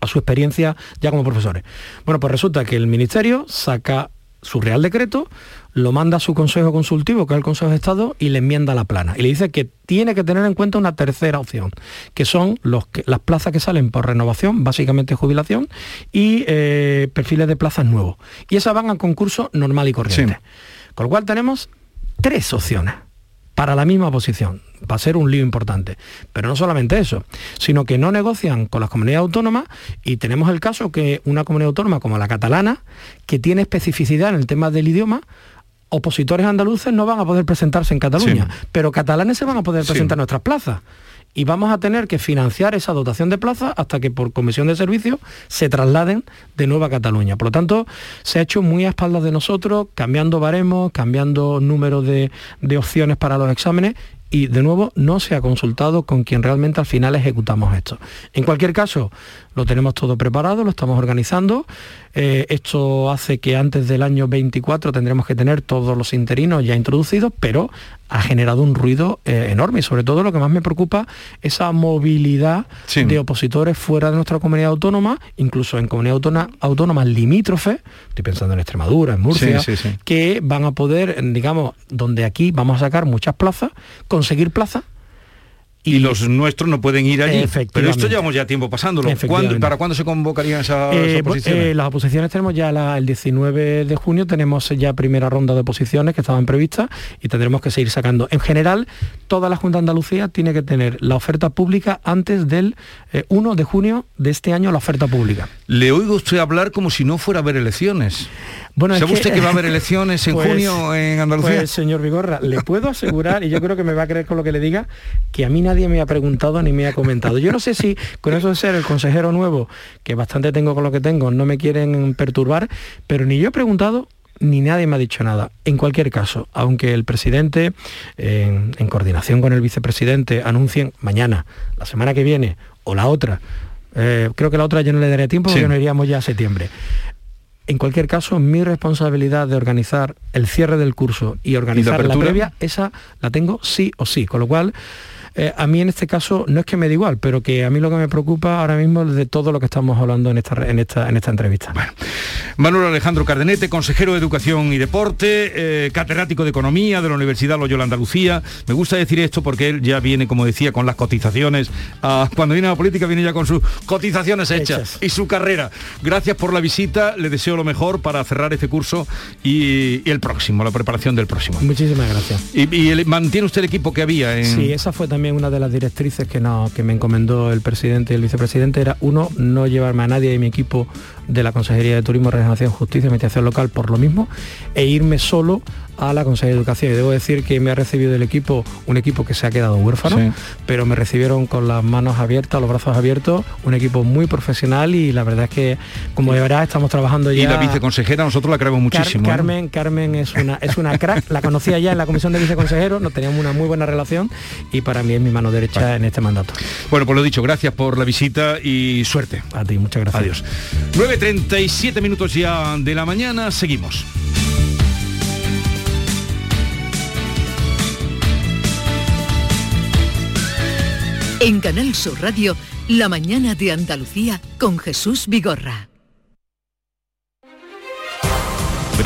a su experiencia ya como profesores. Bueno, pues resulta que el Ministerio saca su Real Decreto, lo manda a su Consejo Consultivo, que es el Consejo de Estado, y le enmienda la plana. Y le dice que tiene que tener en cuenta una tercera opción, que son los que, las plazas que salen por renovación, básicamente jubilación, y eh, perfiles de plazas nuevos. Y esas van a concurso normal y corriente. Con lo cual tenemos tres opciones para la misma posición. Va a ser un lío importante. Pero no solamente eso, sino que no negocian con las comunidades autónomas y tenemos el caso que una comunidad autónoma como la catalana, que tiene especificidad en el tema del idioma, opositores andaluces no van a poder presentarse en Cataluña, pero catalanes se van a poder presentar en nuestras plazas y vamos a tener que financiar esa dotación de plazas hasta que por comisión de servicios se trasladen de nuevo a Cataluña. Por lo tanto, se ha hecho muy a espaldas de nosotros, cambiando baremos, cambiando número de, de opciones para los exámenes y de nuevo no se ha consultado con quien realmente al final ejecutamos esto. En cualquier caso, lo tenemos todo preparado, lo estamos organizando. Eh, esto hace que antes del año 24 tendremos que tener todos los interinos ya introducidos, pero ha generado un ruido eh, enorme y sobre todo lo que más me preocupa, esa movilidad de opositores fuera de nuestra comunidad autónoma, incluso en comunidades autónomas limítrofes, estoy pensando en Extremadura, en Murcia, que van a poder, digamos, donde aquí vamos a sacar muchas plazas, conseguir plazas y, los nuestros no pueden ir allí. Pero esto llevamos ya tiempo pasándolo. ¿Para cuándo se convocarían esas eh, oposiciones? Eh, las oposiciones tenemos ya el 19 de junio, tenemos ya primera ronda de oposiciones que estaban previstas y tendremos que seguir sacando. En general, toda la Junta de Andalucía tiene que tener la oferta pública antes del 1 eh, de junio de este año, la oferta pública. Le oigo usted hablar como si no fuera a haber elecciones. Bueno, ¿Sabe usted que va a haber elecciones en pues, junio en Andalucía? Pues, señor Vigorra, le puedo asegurar, y yo creo que me va a creer con lo que le diga, que a mí nadie me ha preguntado ni me ha comentado. Yo no sé si con eso de ser el consejero nuevo, que bastante tengo con lo que tengo, no me quieren perturbar, pero ni yo he preguntado ni nadie me ha dicho nada. En cualquier caso, aunque el presidente, en, coordinación con el vicepresidente, anuncien mañana, la semana que viene o la otra, eh, creo que la otra ya no le daré tiempo porque no iríamos ya a septiembre. En cualquier caso, mi responsabilidad de organizar el cierre del curso y organizar la previa, esa la tengo sí o sí. Con lo cual, eh, a mí en este caso no es que me dé igual, pero que a mí lo que me preocupa ahora mismo es de todo lo que estamos hablando en esta, en esta, en esta entrevista. Manuel Alejandro Cardenete, consejero de Educación y Deporte, eh, catedrático de Economía de la Universidad Loyola Andalucía. Me gusta decir esto porque él ya viene, como decía, con las cotizaciones. cuando viene a la política viene ya con sus cotizaciones hechas, y su carrera. Gracias por la visita, le deseo lo mejor para cerrar este curso y, el próximo, la preparación del próximo. Muchísimas gracias. ¿Y, mantiene usted el equipo que había? En... Sí, esa fue también una de las directrices que, no, que me encomendó el presidente y el vicepresidente era, uno, no llevarme a nadie de mi equipo de la Consejería de Turismo, Regeneración, Justicia y Mediación Local por lo mismo, e irme solo a la Consejería de Educación. Y debo decir que me ha recibido el equipo, un equipo que se ha quedado huérfano, pero me recibieron con las manos abiertas, los brazos abiertos, un equipo muy profesional y la verdad es que, como de verdad, estamos trabajando ya... Y la viceconsejera, nosotros la creemos muchísimo. ¿eh? Carmen, Carmen es una, es una crack, la conocía ya en la comisión de viceconsejeros, nos teníamos una muy buena relación y para mí es mi mano derecha en este mandato. Bueno, pues lo dicho, gracias por la visita y suerte. A ti, muchas gracias. Adiós. 9.37 minutos ya de la mañana, seguimos. En Canal Sur Radio, La mañana de Andalucía con Jesús Vigorra.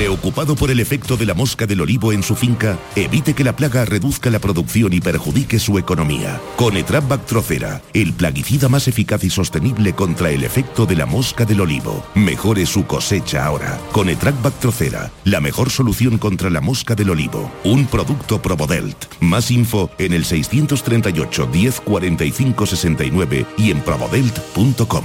Preocupado por el efecto de la mosca del olivo en su finca, evite que la plaga reduzca la producción y perjudique su economía. Con Etrap Bactrocera, el plaguicida más eficaz y sostenible contra el efecto de la mosca del olivo. Mejore su cosecha ahora. Con Etrap Bactrocera, la mejor solución contra la mosca del olivo. Un producto Probodelt. Más info en el 638 10 69 y en probodelt.com.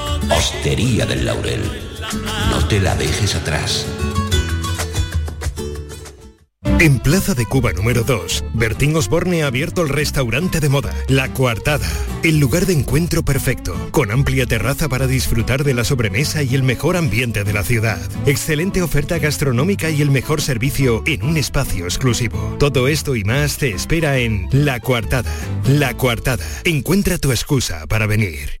Hostería del Laurel, no te la dejes atrás. En Plaza de Cuba número 2, Bertín Osborne ha abierto el restaurante de moda, La Coartada, el lugar de encuentro perfecto, con amplia terraza para disfrutar de la sobremesa y el mejor ambiente de la ciudad. Excelente oferta gastronómica y el mejor servicio en un espacio exclusivo. Todo esto y más te espera en La Coartada. La Coartada. Encuentra tu excusa para venir.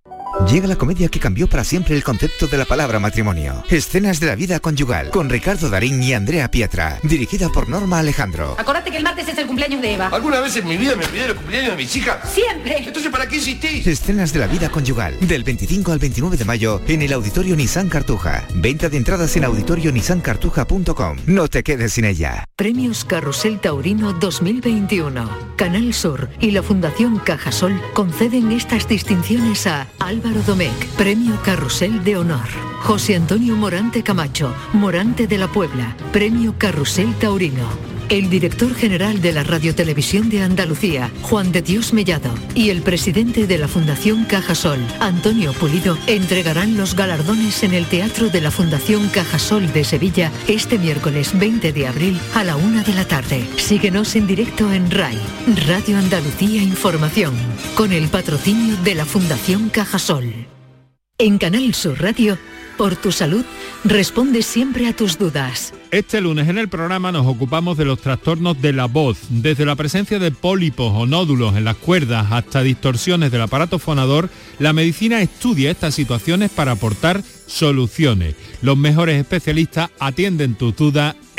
Llega la comedia que cambió para siempre el concepto de la palabra matrimonio. Escenas de la vida conyugal, con Ricardo Darín y Andrea Pietra, dirigida por Norma Alejandro. Acuérdate que el martes es el cumpleaños de Eva. ¿Alguna vez en mi vida me olvidé del cumpleaños de mis hijas? Siempre. Entonces, ¿para qué insistís? Escenas de la vida conyugal, del 25 al 29 de mayo en el Auditorio Nissan Cartuja. Venta de entradas en auditorionissancartuja.com. No te quedes sin ella. Premios Carrusel Taurino 2021. Canal Sur y la Fundación Cajasol conceden estas distinciones a Álvaro Premio Carrusel de Honor. José Antonio Morante Camacho, Morante de la Puebla, Premio Carrusel Taurino. El director general de la Radiotelevisión de Andalucía, Juan de Dios Mellado, y el presidente de la Fundación Cajasol, Antonio Pulido, entregarán los galardones en el Teatro de la Fundación Cajasol de Sevilla este miércoles 20 de abril a la una de la tarde. Síguenos en directo en RAI, Radio Andalucía Información, con el patrocinio de la Fundación Cajasol. En Canal Sur Radio, por tu salud, responde siempre a tus dudas. Este lunes en el programa nos ocupamos de los trastornos de la voz, desde la presencia de pólipos o nódulos en las cuerdas hasta distorsiones del aparato fonador, la medicina estudia estas situaciones para aportar soluciones. Los mejores especialistas atienden tus dudas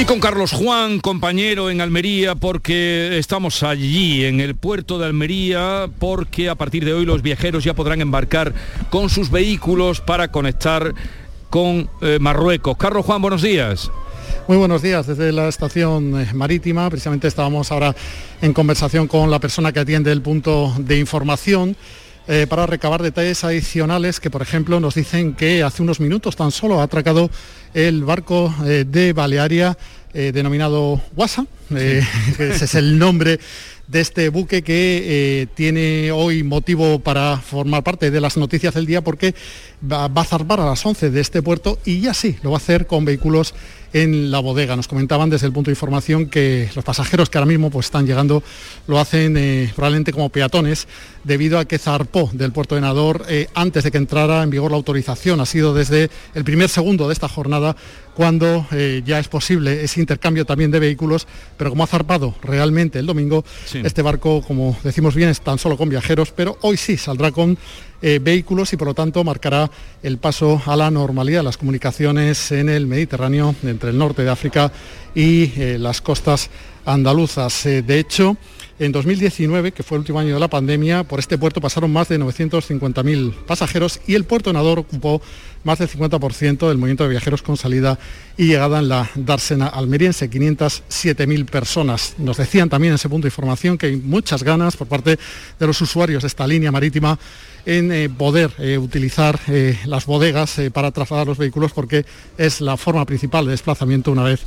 Y con Carlos Juan, compañero en Almería, porque estamos allí en el puerto de Almería, porque a partir de hoy los viajeros ya podrán embarcar con sus vehículos para conectar con eh, Marruecos. Carlos Juan, buenos días. Muy buenos días desde la estación eh, marítima. Precisamente estábamos ahora en conversación con la persona que atiende el punto de información. Eh, para recabar detalles adicionales que, por ejemplo, nos dicen que hace unos minutos tan solo ha atracado el barco eh, de Balearia eh, denominado Guasa. eh, ese es el nombre de este buque que eh, tiene hoy motivo para formar parte de las noticias del día porque va, a zarpar a las 11 de este puerto y ya sí, lo va a hacer con vehículos en la bodega. Nos comentaban desde el punto de información que los pasajeros que ahora mismo pues, están llegando lo hacen eh, probablemente como peatones debido a que zarpó del puerto de Nador eh, antes de que entrara en vigor la autorización. Ha sido desde el primer segundo de esta jornada cuando eh, ya es posible ese intercambio también de vehículos, pero como ha zarpado realmente el domingo, este barco, como decimos bien, es tan solo con viajeros, pero hoy sí saldrá con eh, vehículos y por lo tanto marcará el paso a la normalidad de las comunicaciones en el Mediterráneo entre el norte de África y eh, las costas andaluzas. Eh, de hecho, en 2019, que fue el último año de la pandemia, por este puerto pasaron más de 950.000 pasajeros y el puerto de Nador ocupó más del 50% del movimiento de viajeros con salida y llegada en la dársena almeriense, 507.000 personas. Nos decían también en ese punto de información que hay muchas ganas por parte de los usuarios de esta línea marítima en eh, poder eh, utilizar eh, las bodegas para trasladar los vehículos porque es la forma principal de desplazamiento una vez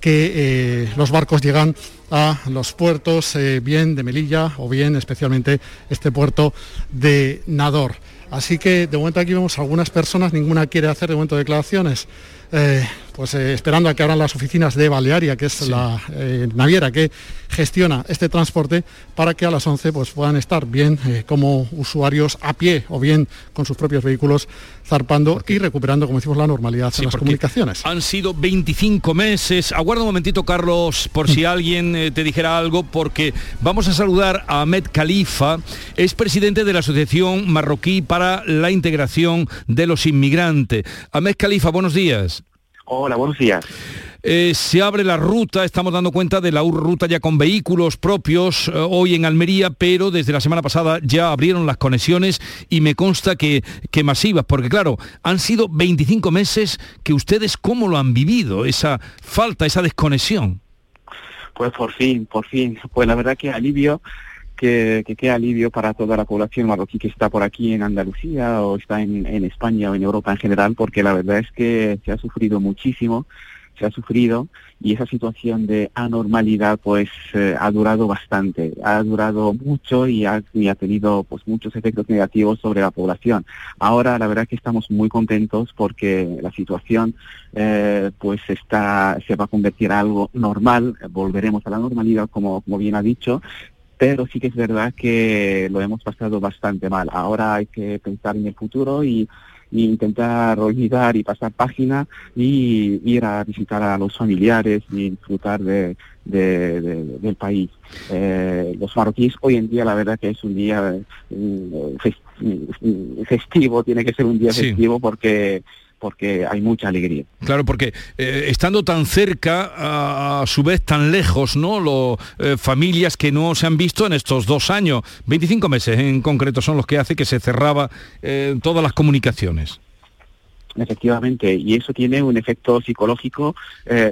que eh, los barcos llegan a los puertos, eh, bien de Melilla o bien especialmente este puerto de Nador. Así que de momento aquí vemos algunas personas, ninguna quiere hacer de momento declaraciones. Eh, pues eh, esperando a que abran las oficinas de Balearia, que es la eh, naviera que gestiona este transporte, para que a las 11 pues, puedan estar bien como usuarios a pie o bien con sus propios vehículos zarpando y recuperando, como decimos, la normalidad en las comunicaciones. Han sido 25 meses. Aguarda un momentito, Carlos, por si alguien te dijera algo, porque vamos a saludar a Ahmed Khalifa, es presidente de la Asociación Marroquí para la Integración de los Inmigrantes. Ahmed Khalifa, buenos días. Hola, buenos días. Eh, se abre la ruta, estamos dando cuenta de la ruta ya con vehículos propios eh, hoy en Almería, pero desde la semana pasada ya abrieron las conexiones y me consta que, que masivas, porque claro, han sido 25 meses que ustedes cómo lo han vivido, esa falta, esa desconexión. Pues por fin, por fin, pues la verdad que alivio que, que, alivio para toda la población marroquí que está por aquí en Andalucía o está en, España o en Europa en general, porque la verdad es que se ha sufrido muchísimo, se ha sufrido y esa situación de anormalidad pues eh, ha durado bastante, ha durado mucho y ha, tenido pues muchos efectos negativos sobre la población. Ahora la verdad que estamos muy contentos porque la situación eh, pues está, se va a convertir en algo normal, volveremos a la normalidad como bien ha dicho, pero sí que es verdad que lo hemos pasado bastante mal. Ahora hay que pensar en el futuro y, intentar olvidar y pasar página y ir a visitar a los familiares y disfrutar de, del país. Eh, los marroquíes hoy en día la verdad que es un día eh, festivo, tiene que ser un día festivo porque porque hay mucha alegría. Claro, porque eh, estando tan cerca, a, su vez tan lejos, ¿no? Los eh, familias que no se han visto en estos dos años, 25 meses en concreto son los que hace que se cerraba eh, todas las comunicaciones. Efectivamente, y eso tiene un efecto psicológico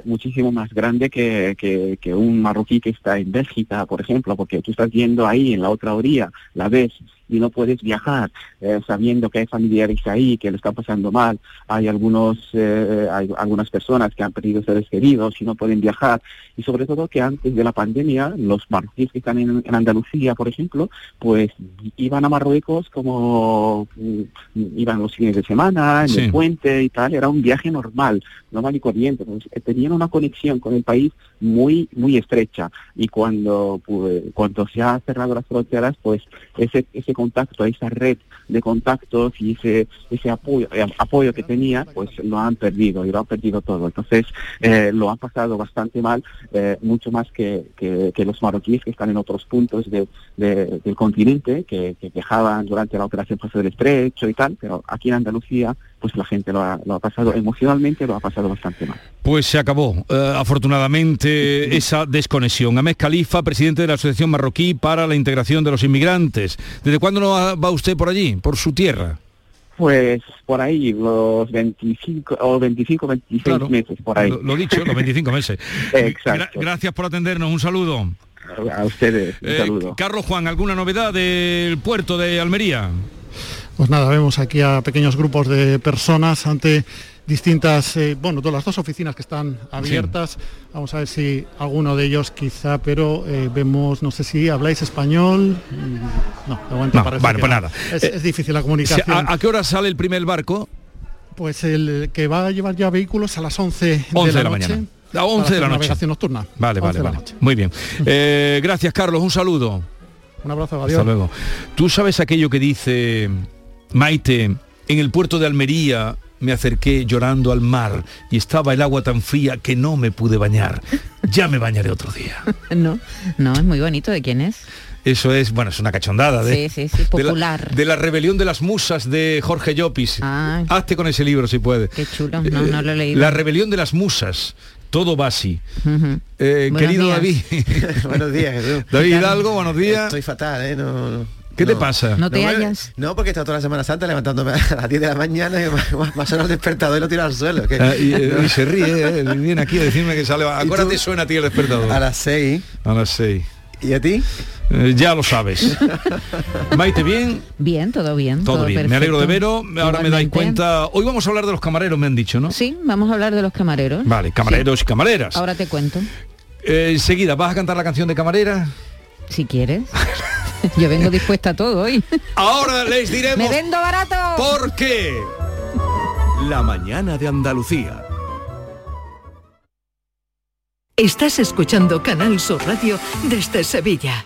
muchísimo más grande que, que, un marroquí que está en Bélgica, por ejemplo, porque tú estás viendo ahí en la otra orilla, la ves y no puedes viajar eh, sabiendo que hay familiares ahí que lo están pasando mal. Hay algunos, eh, hay algunas personas que han perdido seres queridos y no pueden viajar. Y sobre todo que antes de la pandemia, los marroquíes que están en, Andalucía, por ejemplo, pues iban a Marruecos como mm, iban los fines de semana, en el puente y tal. Era un viaje normal, normal y corriente. Pues, eh, tenían una conexión con el país muy, muy estrecha. Y cuando, pues, cuando se han cerrado las fronteras, pues ese, ese contacto, esa red de contactos y ese, ese apoyo, eh, apoyo que tenía, pues lo han perdido y lo han perdido todo. Entonces eh, lo han pasado bastante mal, eh, mucho más que, que, los marroquíes que están en otros puntos de, del continente, que, que, viajaban durante la operación Paso del Estrecho y tal, pero aquí en Andalucía pues la gente lo ha, lo ha, pasado emocionalmente, lo ha pasado bastante mal. Pues se acabó, afortunadamente, esa desconexión. Ahmed Califa, presidente de la Asociación Marroquí para la Integración de los Inmigrantes. ¿Desde cuándo no va usted por allí, por su tierra? Pues por ahí, los 25 o 25, 26 meses, por ahí. Lo, dicho, los 25 meses. Exacto. gracias por atendernos, un saludo. A ustedes, un eh, saludo. Carlos Juan, ¿alguna novedad del puerto de Almería? Pues nada, vemos aquí a pequeños grupos de personas ante distintas, eh, bueno, todas las dos oficinas que están abiertas. Vamos a ver si alguno de ellos quizá, pero eh, vemos, no sé si habláis español. No, de no, vale, pues nada. Es, es, difícil la comunicación. ¿A, qué hora sale el primer barco? Pues el que va a llevar ya vehículos a las 11, 11 de la, mañana. A 11 de la noche. Nocturna. Vale, vale, vale. Muy bien. Eh, gracias, Carlos. Un saludo. Un abrazo, adiós. Hasta luego. Tú sabes aquello que dice Maite en el puerto de Almería me acerqué llorando al mar y estaba el agua tan fría que no me pude bañar. Ya me bañaré otro día. No, no, es muy bonito. ¿De quién es? Eso es, bueno, es una cachondada de, sí, sí, sí, popular. De la, rebelión de las musas de Jorge Llopis. Ah. Hazte con ese libro si puedes. Qué chulo, no, no lo he leído. La rebelión de las musas. Todo va así. Eh, querido David. buenos días, Jesús. David Hidalgo, buenos días. Estoy fatal, ¿eh? no. ¿Qué te pasa? No te hallas. No, porque está toda la Semana Santa levantándome a las 10 de la mañana y me, ha el despertador y lo tiro al suelo. Ah, y, se ríe, ¿eh? viene aquí a decirme que sale. Acuérdate, suena a ti el despertador. A las 6. A las 6. ¿Y a ti? Eh, ya lo sabes. Maite, ¿bien? Bien, todo bien. Todo, bien. Me alegro de veros. Ahora me dais cuenta. Hoy vamos a hablar de los camareros, me han dicho, ¿no? Sí, vamos a hablar de los camareros. Vale, camareros y camareras. Ahora te cuento. Eh, enseguida, ¿vas a cantar la canción de camarera? Si quieres. Yo vengo dispuesta a todo hoy. Ahora les diremos ¡Me vendo barato! por qué. La mañana de Andalucía. Estás escuchando Canal Sur Radio desde Sevilla.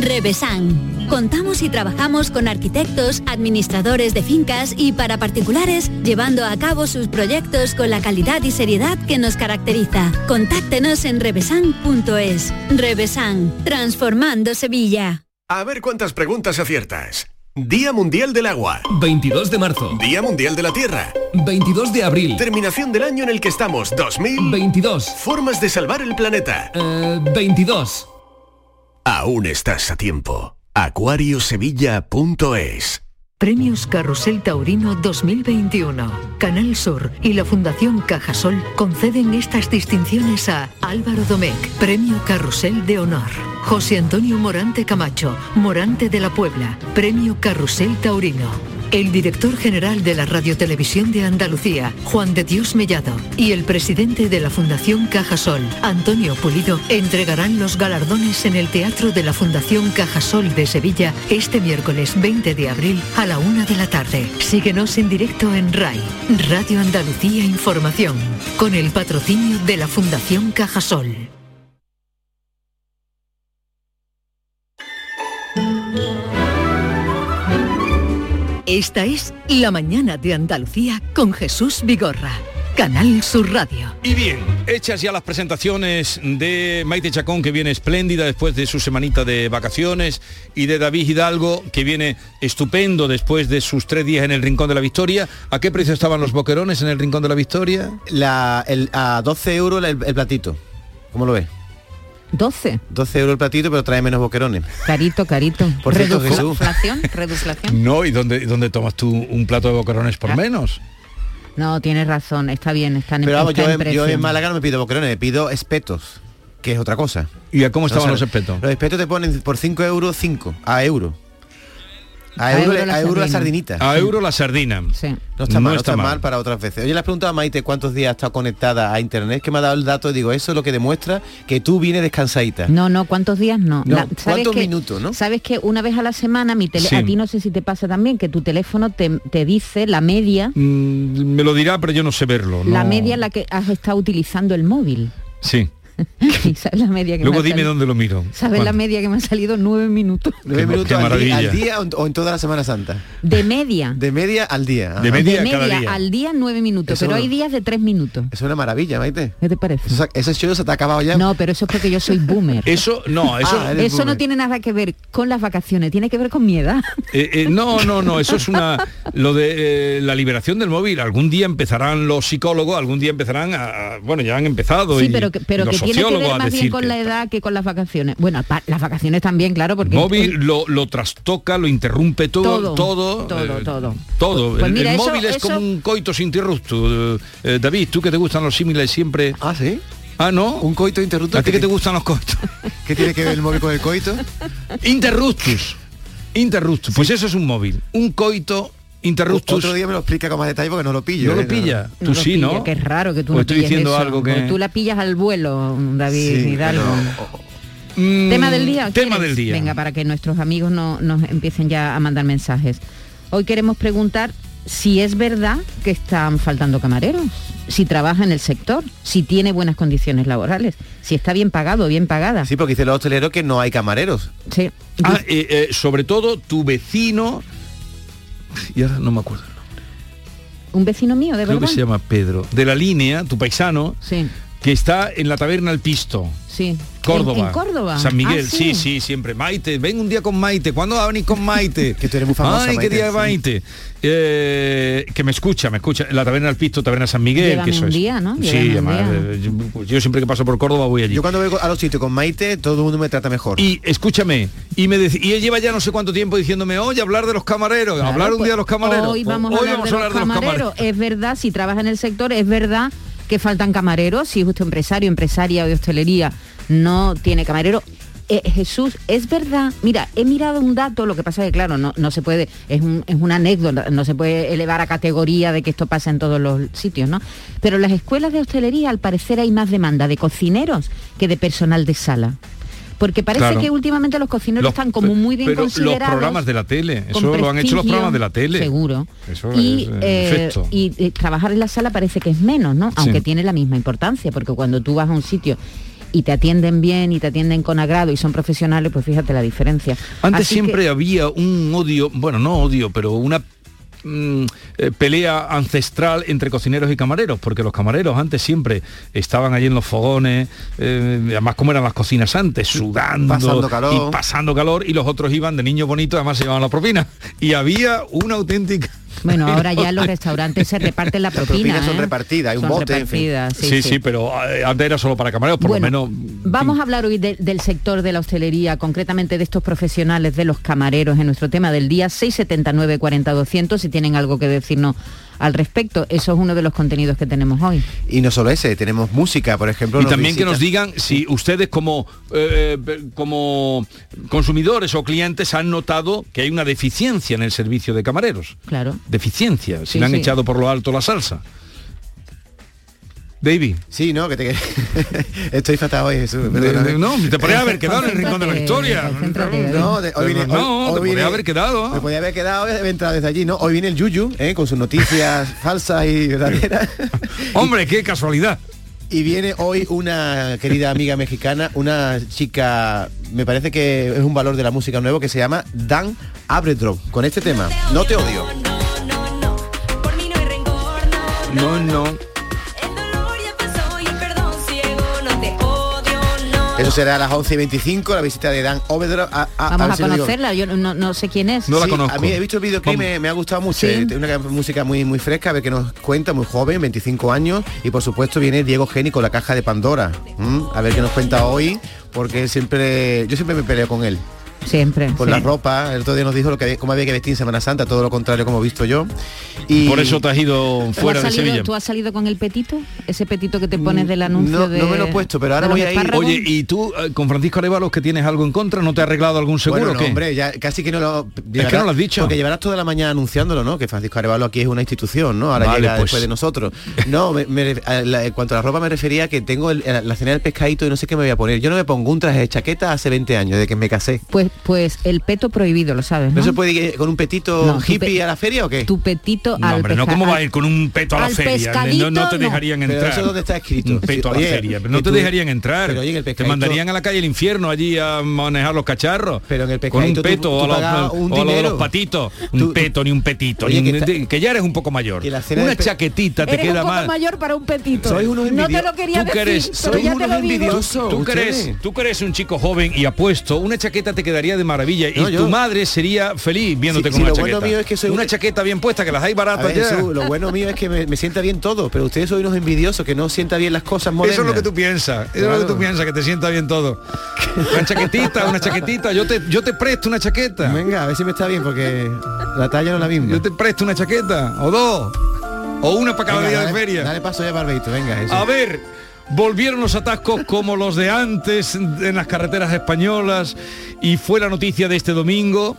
Revesan. Contamos y trabajamos con arquitectos, administradores de fincas y para particulares, llevando a cabo sus proyectos con la calidad y seriedad que nos caracteriza. Contáctenos en revesan.es. Revesan, transformando Sevilla. A ver cuántas preguntas aciertas. Día Mundial del Agua. 22 de marzo. Día Mundial de la Tierra. 22 de abril. Terminación del año en el que estamos. 2022. Formas de salvar el planeta. 22. Aún estás a tiempo. Acuariosevilla.es Premios Carrusel Taurino 2021. Canal Sur y la Fundación Cajasol conceden estas distinciones a Álvaro Domecq, Premio Carrusel de Honor. José Antonio Morante Camacho, Morante de la Puebla, Premio Carrusel Taurino. El director general de la Radiotelevisión de Andalucía, Juan de Dios Mellado, y el presidente de la Fundación Cajasol, Antonio Pulido, entregarán los galardones en el Teatro de la Fundación Cajasol de Sevilla este miércoles 20 de abril a la una de la tarde. Síguenos en directo en RAI, Radio Andalucía Información, con el patrocinio de la Fundación Cajasol. Esta es La Mañana de Andalucía con Jesús Vigorra, Canal Sur Radio. Y bien, hechas ya las presentaciones de Maite Chacón, que viene espléndida después de su semanita de vacaciones, y de David Hidalgo, que viene estupendo después de sus tres días en el Rincón de la Victoria. ¿A qué precio estaban los boquerones en el Rincón de la Victoria? La, el- a 12 euros el, el platito. ¿Cómo lo ves? 12. 12 euros el platito, pero trae menos boquerones. Carito, carito. Por cierto, Jesús. Reduflación. No, ¿y dónde, dónde tomas tú un plato de boquerones por menos? No, tienes razón, está bien, están en Pero vamos, está yo en en, yo precio. en Málaga no me pido boquerones, me pido espetos, que es otra cosa. ¿Y a cómo estaban O sea, los espetos? Los espetos te ponen por 5 euros 5, a euro. A, A euro, euro la a euro la sardina. sardinita. A euro la sardina. No está mal, no está está mal. mal para otras veces. Oye, le has preguntado a Maite cuántos días ha estado conectada a internet, que me ha dado el dato y digo, eso es lo que demuestra que tú vienes descansadita. No, no, ¿cuántos días no? No, ¿sabes ¿cuántos que- minutos, no? Sabes que una vez a la semana mi tele, Sí. a ti no sé si te pasa también, que tu teléfono te, te dice la media, Mm, me lo dirá, pero yo no sé verlo. la no. media en la que has estado utilizando el móvil. Sí. Y ¿Sabes la media que Luego me dime salido? dónde lo miro. ¿Sabes la media que me ha salido? Nueve minutos. Nueve Qué- minutos qué al día, maravilla. al día o en, o en toda la Semana Santa. De media. De media al día. De Ajá. media de cada media día. al día nueve minutos, Eso pero no- hay días de tres minutos. Es una maravilla, Maite. ¿Qué te parece? Eso, se- ese show se te ha acabado ya. No, pero eso es porque yo soy boomer. Eso, no, eso, Ah, eres Eso no tiene nada que ver con las vacaciones, tiene que ver con mi edad. Eh, eh, no, no, no, eso es una lo de eh, la liberación del móvil. Algún día empezarán los psicólogos, algún día empezarán a, a- bueno, ya han empezado Sí, y, pero que, pero y que los tiene que a más bien con que la edad que con las vacaciones. Bueno, pa- las vacaciones también, claro, porque el móvil lo, lo trastoca, lo interrumpe todo, Todo, todo, todo, eh, todo. todo. Pues el, mira, el eso- móvil es eso- como un coitus interruptus. Eh, David, tú que te gustan los símiles siempre. Ah, sí. Ah, no. Un coito interrupto. ¿A ti que te gustan los coitos? ¿Qué tiene que ver el móvil con el coito? Interruptus. Interruptus. Pues eso es un móvil. Un coito interruptus. Otro día me lo explica con más detalle porque no lo pillo. No lo ¿eh? pilla. No Tú lo sí, pilla, ¿no? Que es raro que tú O no estoy pilles diciendo eso, algo que- Tú la pillas al vuelo, David Sí, Hidalgo. Mm, Tema del día. Tema del día. Venga, para que nuestros amigos no, nos empiecen ya a mandar mensajes. Hoy queremos preguntar si es verdad que están faltando camareros, si trabaja en el sector, si tiene buenas condiciones laborales, si está bien pagado, bien pagada. Sí, porque dice los hosteleros que no hay camareros. Sí. Ah, eh, eh, sobre todo tu vecino. Y ahora no me acuerdo. Un vecino mío, de Creo verdad. que se llama Pedro. De la línea, tu paisano. Sí. que está en la taberna El Pisto. Sí. Córdoba. ¿En, en Córdoba? San Miguel, Ah, sí. sí, siempre. Maite, ven un día con Maite. ¿Cuándo va a venir con Maite? que tú eres muy famosa, Ay, qué día de sí. Maite. Eh, que me escucha, me escucha. La taberna El Pisto, taberna San Miguel. Que eso un es. día, ¿no? Sí, además, día. eh, yo, yo siempre que paso por Córdoba voy allí. Yo cuando vengo a los sitios con Maite, todo el mundo me trata mejor. Y escúchame, y me y él lleva ya no sé cuánto tiempo diciéndome, oye, hablar de los camareros, Claro, hablar un pues, día de los camareros. Hoy vamos a Hoy vamos a hablar los de los camareros. camareros. Es verdad, si trabaja en el sector, es verdad que faltan camareros. Si es usted empresario, empresaria o de hostelería, no tiene camarero. Eh, Jesús, es verdad, mira, he mirado un dato, lo que pasa es que claro, no, no se puede, es, un- es una anécdota, no se puede elevar a categoría de que esto pasa en todos los sitios, ¿no? Pero las escuelas de hostelería al parecer hay más demanda de cocineros que de personal de sala. Porque parece Claro. que últimamente los cocineros Los- están como muy bien pero los considerados. programas de la tele, eso lo han hecho los programas de la tele. Seguro. Eso y, es, eh, efecto. y, eh, trabajar en la sala parece que es menos, ¿no? Aunque Sí. tiene la misma importancia, porque cuando tú vas a un sitio y te atienden bien y te atienden con agrado y son profesionales, pues fíjate la diferencia. Antes Así siempre que- había un odio, bueno, no odio, pero una mm, eh, pelea ancestral entre cocineros y camareros, porque los camareros antes siempre estaban allí en los fogones, eh, además como eran las cocinas antes, sudando Pasando calor. y pasando calor, y los otros iban de niños bonitos, además se llevaban la propina. Y había una auténtica... Bueno, ahora ya en los restaurantes se reparten la propina. propinas son ¿eh? repartidas, hay un Son bote, en fin. repartidas, Sí, sí, pero eh, antes era solo para camareros, por Bueno, lo menos... Vamos a hablar hoy de- del sector de la hostelería, concretamente de estos profesionales, de los camareros, en nuestro tema del día 679 40 200 si tienen algo que decirnos al respecto. Eso es uno de los contenidos que tenemos hoy. Y no solo ese, tenemos música, por ejemplo. Y también que nos digan si ustedes como, eh, eh, como consumidores o clientes han notado que hay una deficiencia en el servicio de camareros. Claro. Deficiencia, si Sí, le han sí. echado por lo alto la salsa. David. Sí, no, que te estoy fatal hoy, Jesús. De- perdóname. de- no, te podría haber quedado en el rincón de la historia. No, de- hoy viene, No, hoy- hoy te podría haber quedado. Me podía haber quedado, entrado desde allí, ¿no? Hoy viene el Yuyu, ¿eh? con sus noticias falsas y verdaderas. Hombre, qué casualidad. Y viene hoy una querida amiga mexicana, una chica, me parece que es un valor de la música nuevo, que se llama Dan Abredrop, con este tema, No te odio. No, no. Eso será a las 11 y 25, la visita de Dan Abredrop. A, a- Vamos ver a si conocerla, yo no, no sé quién es. Sí, A mí he visto el videoclip, me, me ha gustado mucho. Sí. Es una música muy muy fresca, a ver qué nos cuenta, muy joven, 25 años. Y por supuesto viene Diego Geni con la caja de Pandora. A ver qué nos cuenta hoy, porque siempre, yo siempre me peleo con él. Siempre. Por sí. la ropa, el otro día nos dijo lo que cómo había que vestir en Semana Santa, todo lo contrario como he visto yo. Y Por eso te has ido ¿Tú fuera has de salido- Sevilla. ¿Tú has salido con el petito? Ese petito que te pones del anuncio no- de no me lo he puesto, pero ahora de voy a ir-? Oye, ¿y tú eh, con Francisco Arevalos que tienes algo en contra? ¿No te ha arreglado algún seguro Bueno, o no, qué? hombre, ya casi que no lo Es que no lo has dicho. Porque llevarás toda la mañana anunciándolo, ¿no? Que Francisco Arevalo aquí es una institución, ¿no? Ahora Vale, llega pues. después de nosotros. No, me- me ref- a la- en cuanto a la ropa me refería a que tengo el- la cena del pescadito y no sé qué me voy a poner. Yo no me pongo un traje de chaqueta hace 20 años, desde que me casé. Pues, pues el peto prohibido, lo sabes, ¿no? ¿No, se puede ir con un petito No, hippie pe- a la feria o qué? Tu petito No, al hombre, no, ¿cómo va a ir con un peto a la feria? No, no te no. dejarían Pero entrar. eso dónde está escrito. Un peto Sí, a la feria. Pero no te tú- dejarían entrar. Pero oye, en el te mandarían a la calle del infierno allí a manejar los cacharros. Pero en el con un tú- peto tú o, a los, un o a los patitos. Tú- un peto ni un petito. Oye, ni que está- ya eres un poco mayor. Una chaquetita te queda poco mal. mayor para un petito. Unos no te lo quería decir, eres- pero sois ya te unos lo digo. envidiosos. Tú eres un chico joven y apuesto, una chaqueta te quedaría de maravilla No, y yo- tu madre sería feliz viéndote Sí, con sí, una lo chaqueta. bueno mío es que soy una un- chaqueta bien puesta, que las hay baratas ver, ya. Jesús, lo bueno mío es que me, me sienta bien todo, pero ustedes son unos envidiosos que no sienta bien las cosas modernas. Eso es lo que tú piensas, eso es lo que tú piensas, que te sienta bien todo. Una chaquetita, una chaquetita, yo te, yo te presto una chaqueta. Venga, a ver si me está bien, porque la talla no es la misma. Yo te presto una chaqueta, o dos, o una para cada Venga, día dale, de feria. Dale paso ya, Barbeito, venga. Jesús. A ver, volvieron los atascos como los de antes en las carreteras españolas y fue la noticia de este domingo.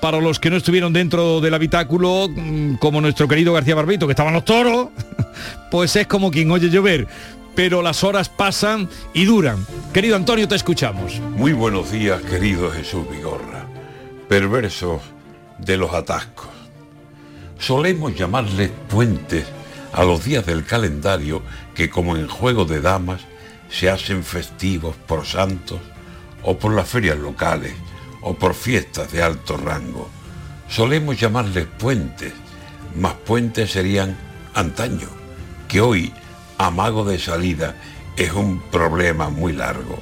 Para los que no estuvieron dentro del habitáculo, mm, como nuestro querido García Barbito, que estaban los toros, pues es como quien oye llover. Pero las horas pasan y duran. Querido Antonio, te escuchamos. Muy buenos días, querido Jesús Vigorra. Perversos de los atascos. Solemos llamarles puentes a los días del calendario que, como en juego de damas, se hacen festivos por santos o por las ferias locales o por fiestas de alto rango. Solemos llamarles puentes, más puentes serían antaño, que hoy, amago de salida es un problema muy largo.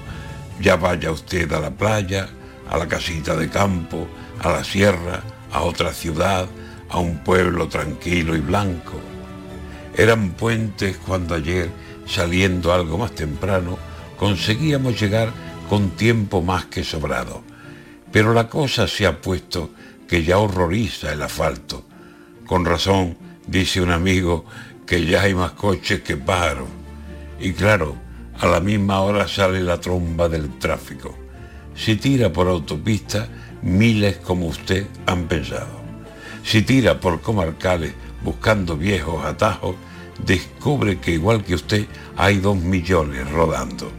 Ya vaya usted a la playa, a la casita de campo, a la sierra, a otra ciudad, a un pueblo tranquilo y blanco. Eran puentes cuando ayer, saliendo algo más temprano, conseguíamos llegar con tiempo más que sobrado. Pero la cosa se ha puesto que ya horroriza el asfalto. Con razón, dice un amigo, que ya hay más coches que pájaros. Y claro, a la misma hora sale la tromba del tráfico. Si tira por autopista, miles como usted han pensado. Si tira por comarcales buscando viejos atajos, descubre que igual que usted hay dos millones rodando.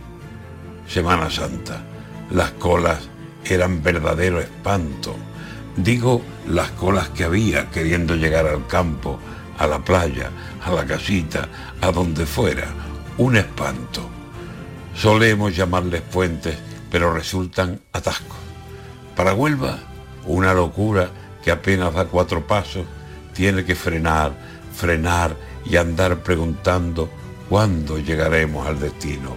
Semana Santa, las colas eran verdadero espanto. Digo las colas que había queriendo llegar al campo, a la playa, a la casita, a donde fuera. Un espanto. Solemos llamarles puentes, pero resultan atascos. Para Huelva, una locura que apenas da cuatro pasos, tiene que frenar, frenar y andar preguntando cuándo llegaremos al destino.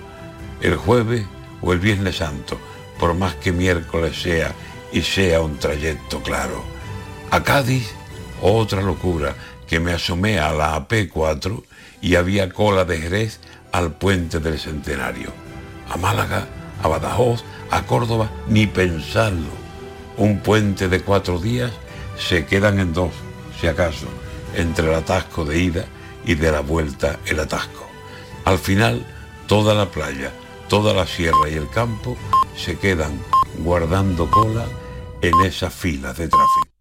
El jueves o el Viernes Santo, por más que miércoles sea y sea un trayecto claro. A Cádiz, otra locura, que me asomé a la AP4 y había cola de Jerez al puente del Centenario. A Málaga, a Badajoz, a Córdoba, ni pensarlo. Un puente de cuatro días se quedan en dos, si acaso, entre el atasco de ida y de la vuelta el atasco. Al final, toda la playa, toda la sierra y el campo se quedan guardando cola en esas filas de tráfico.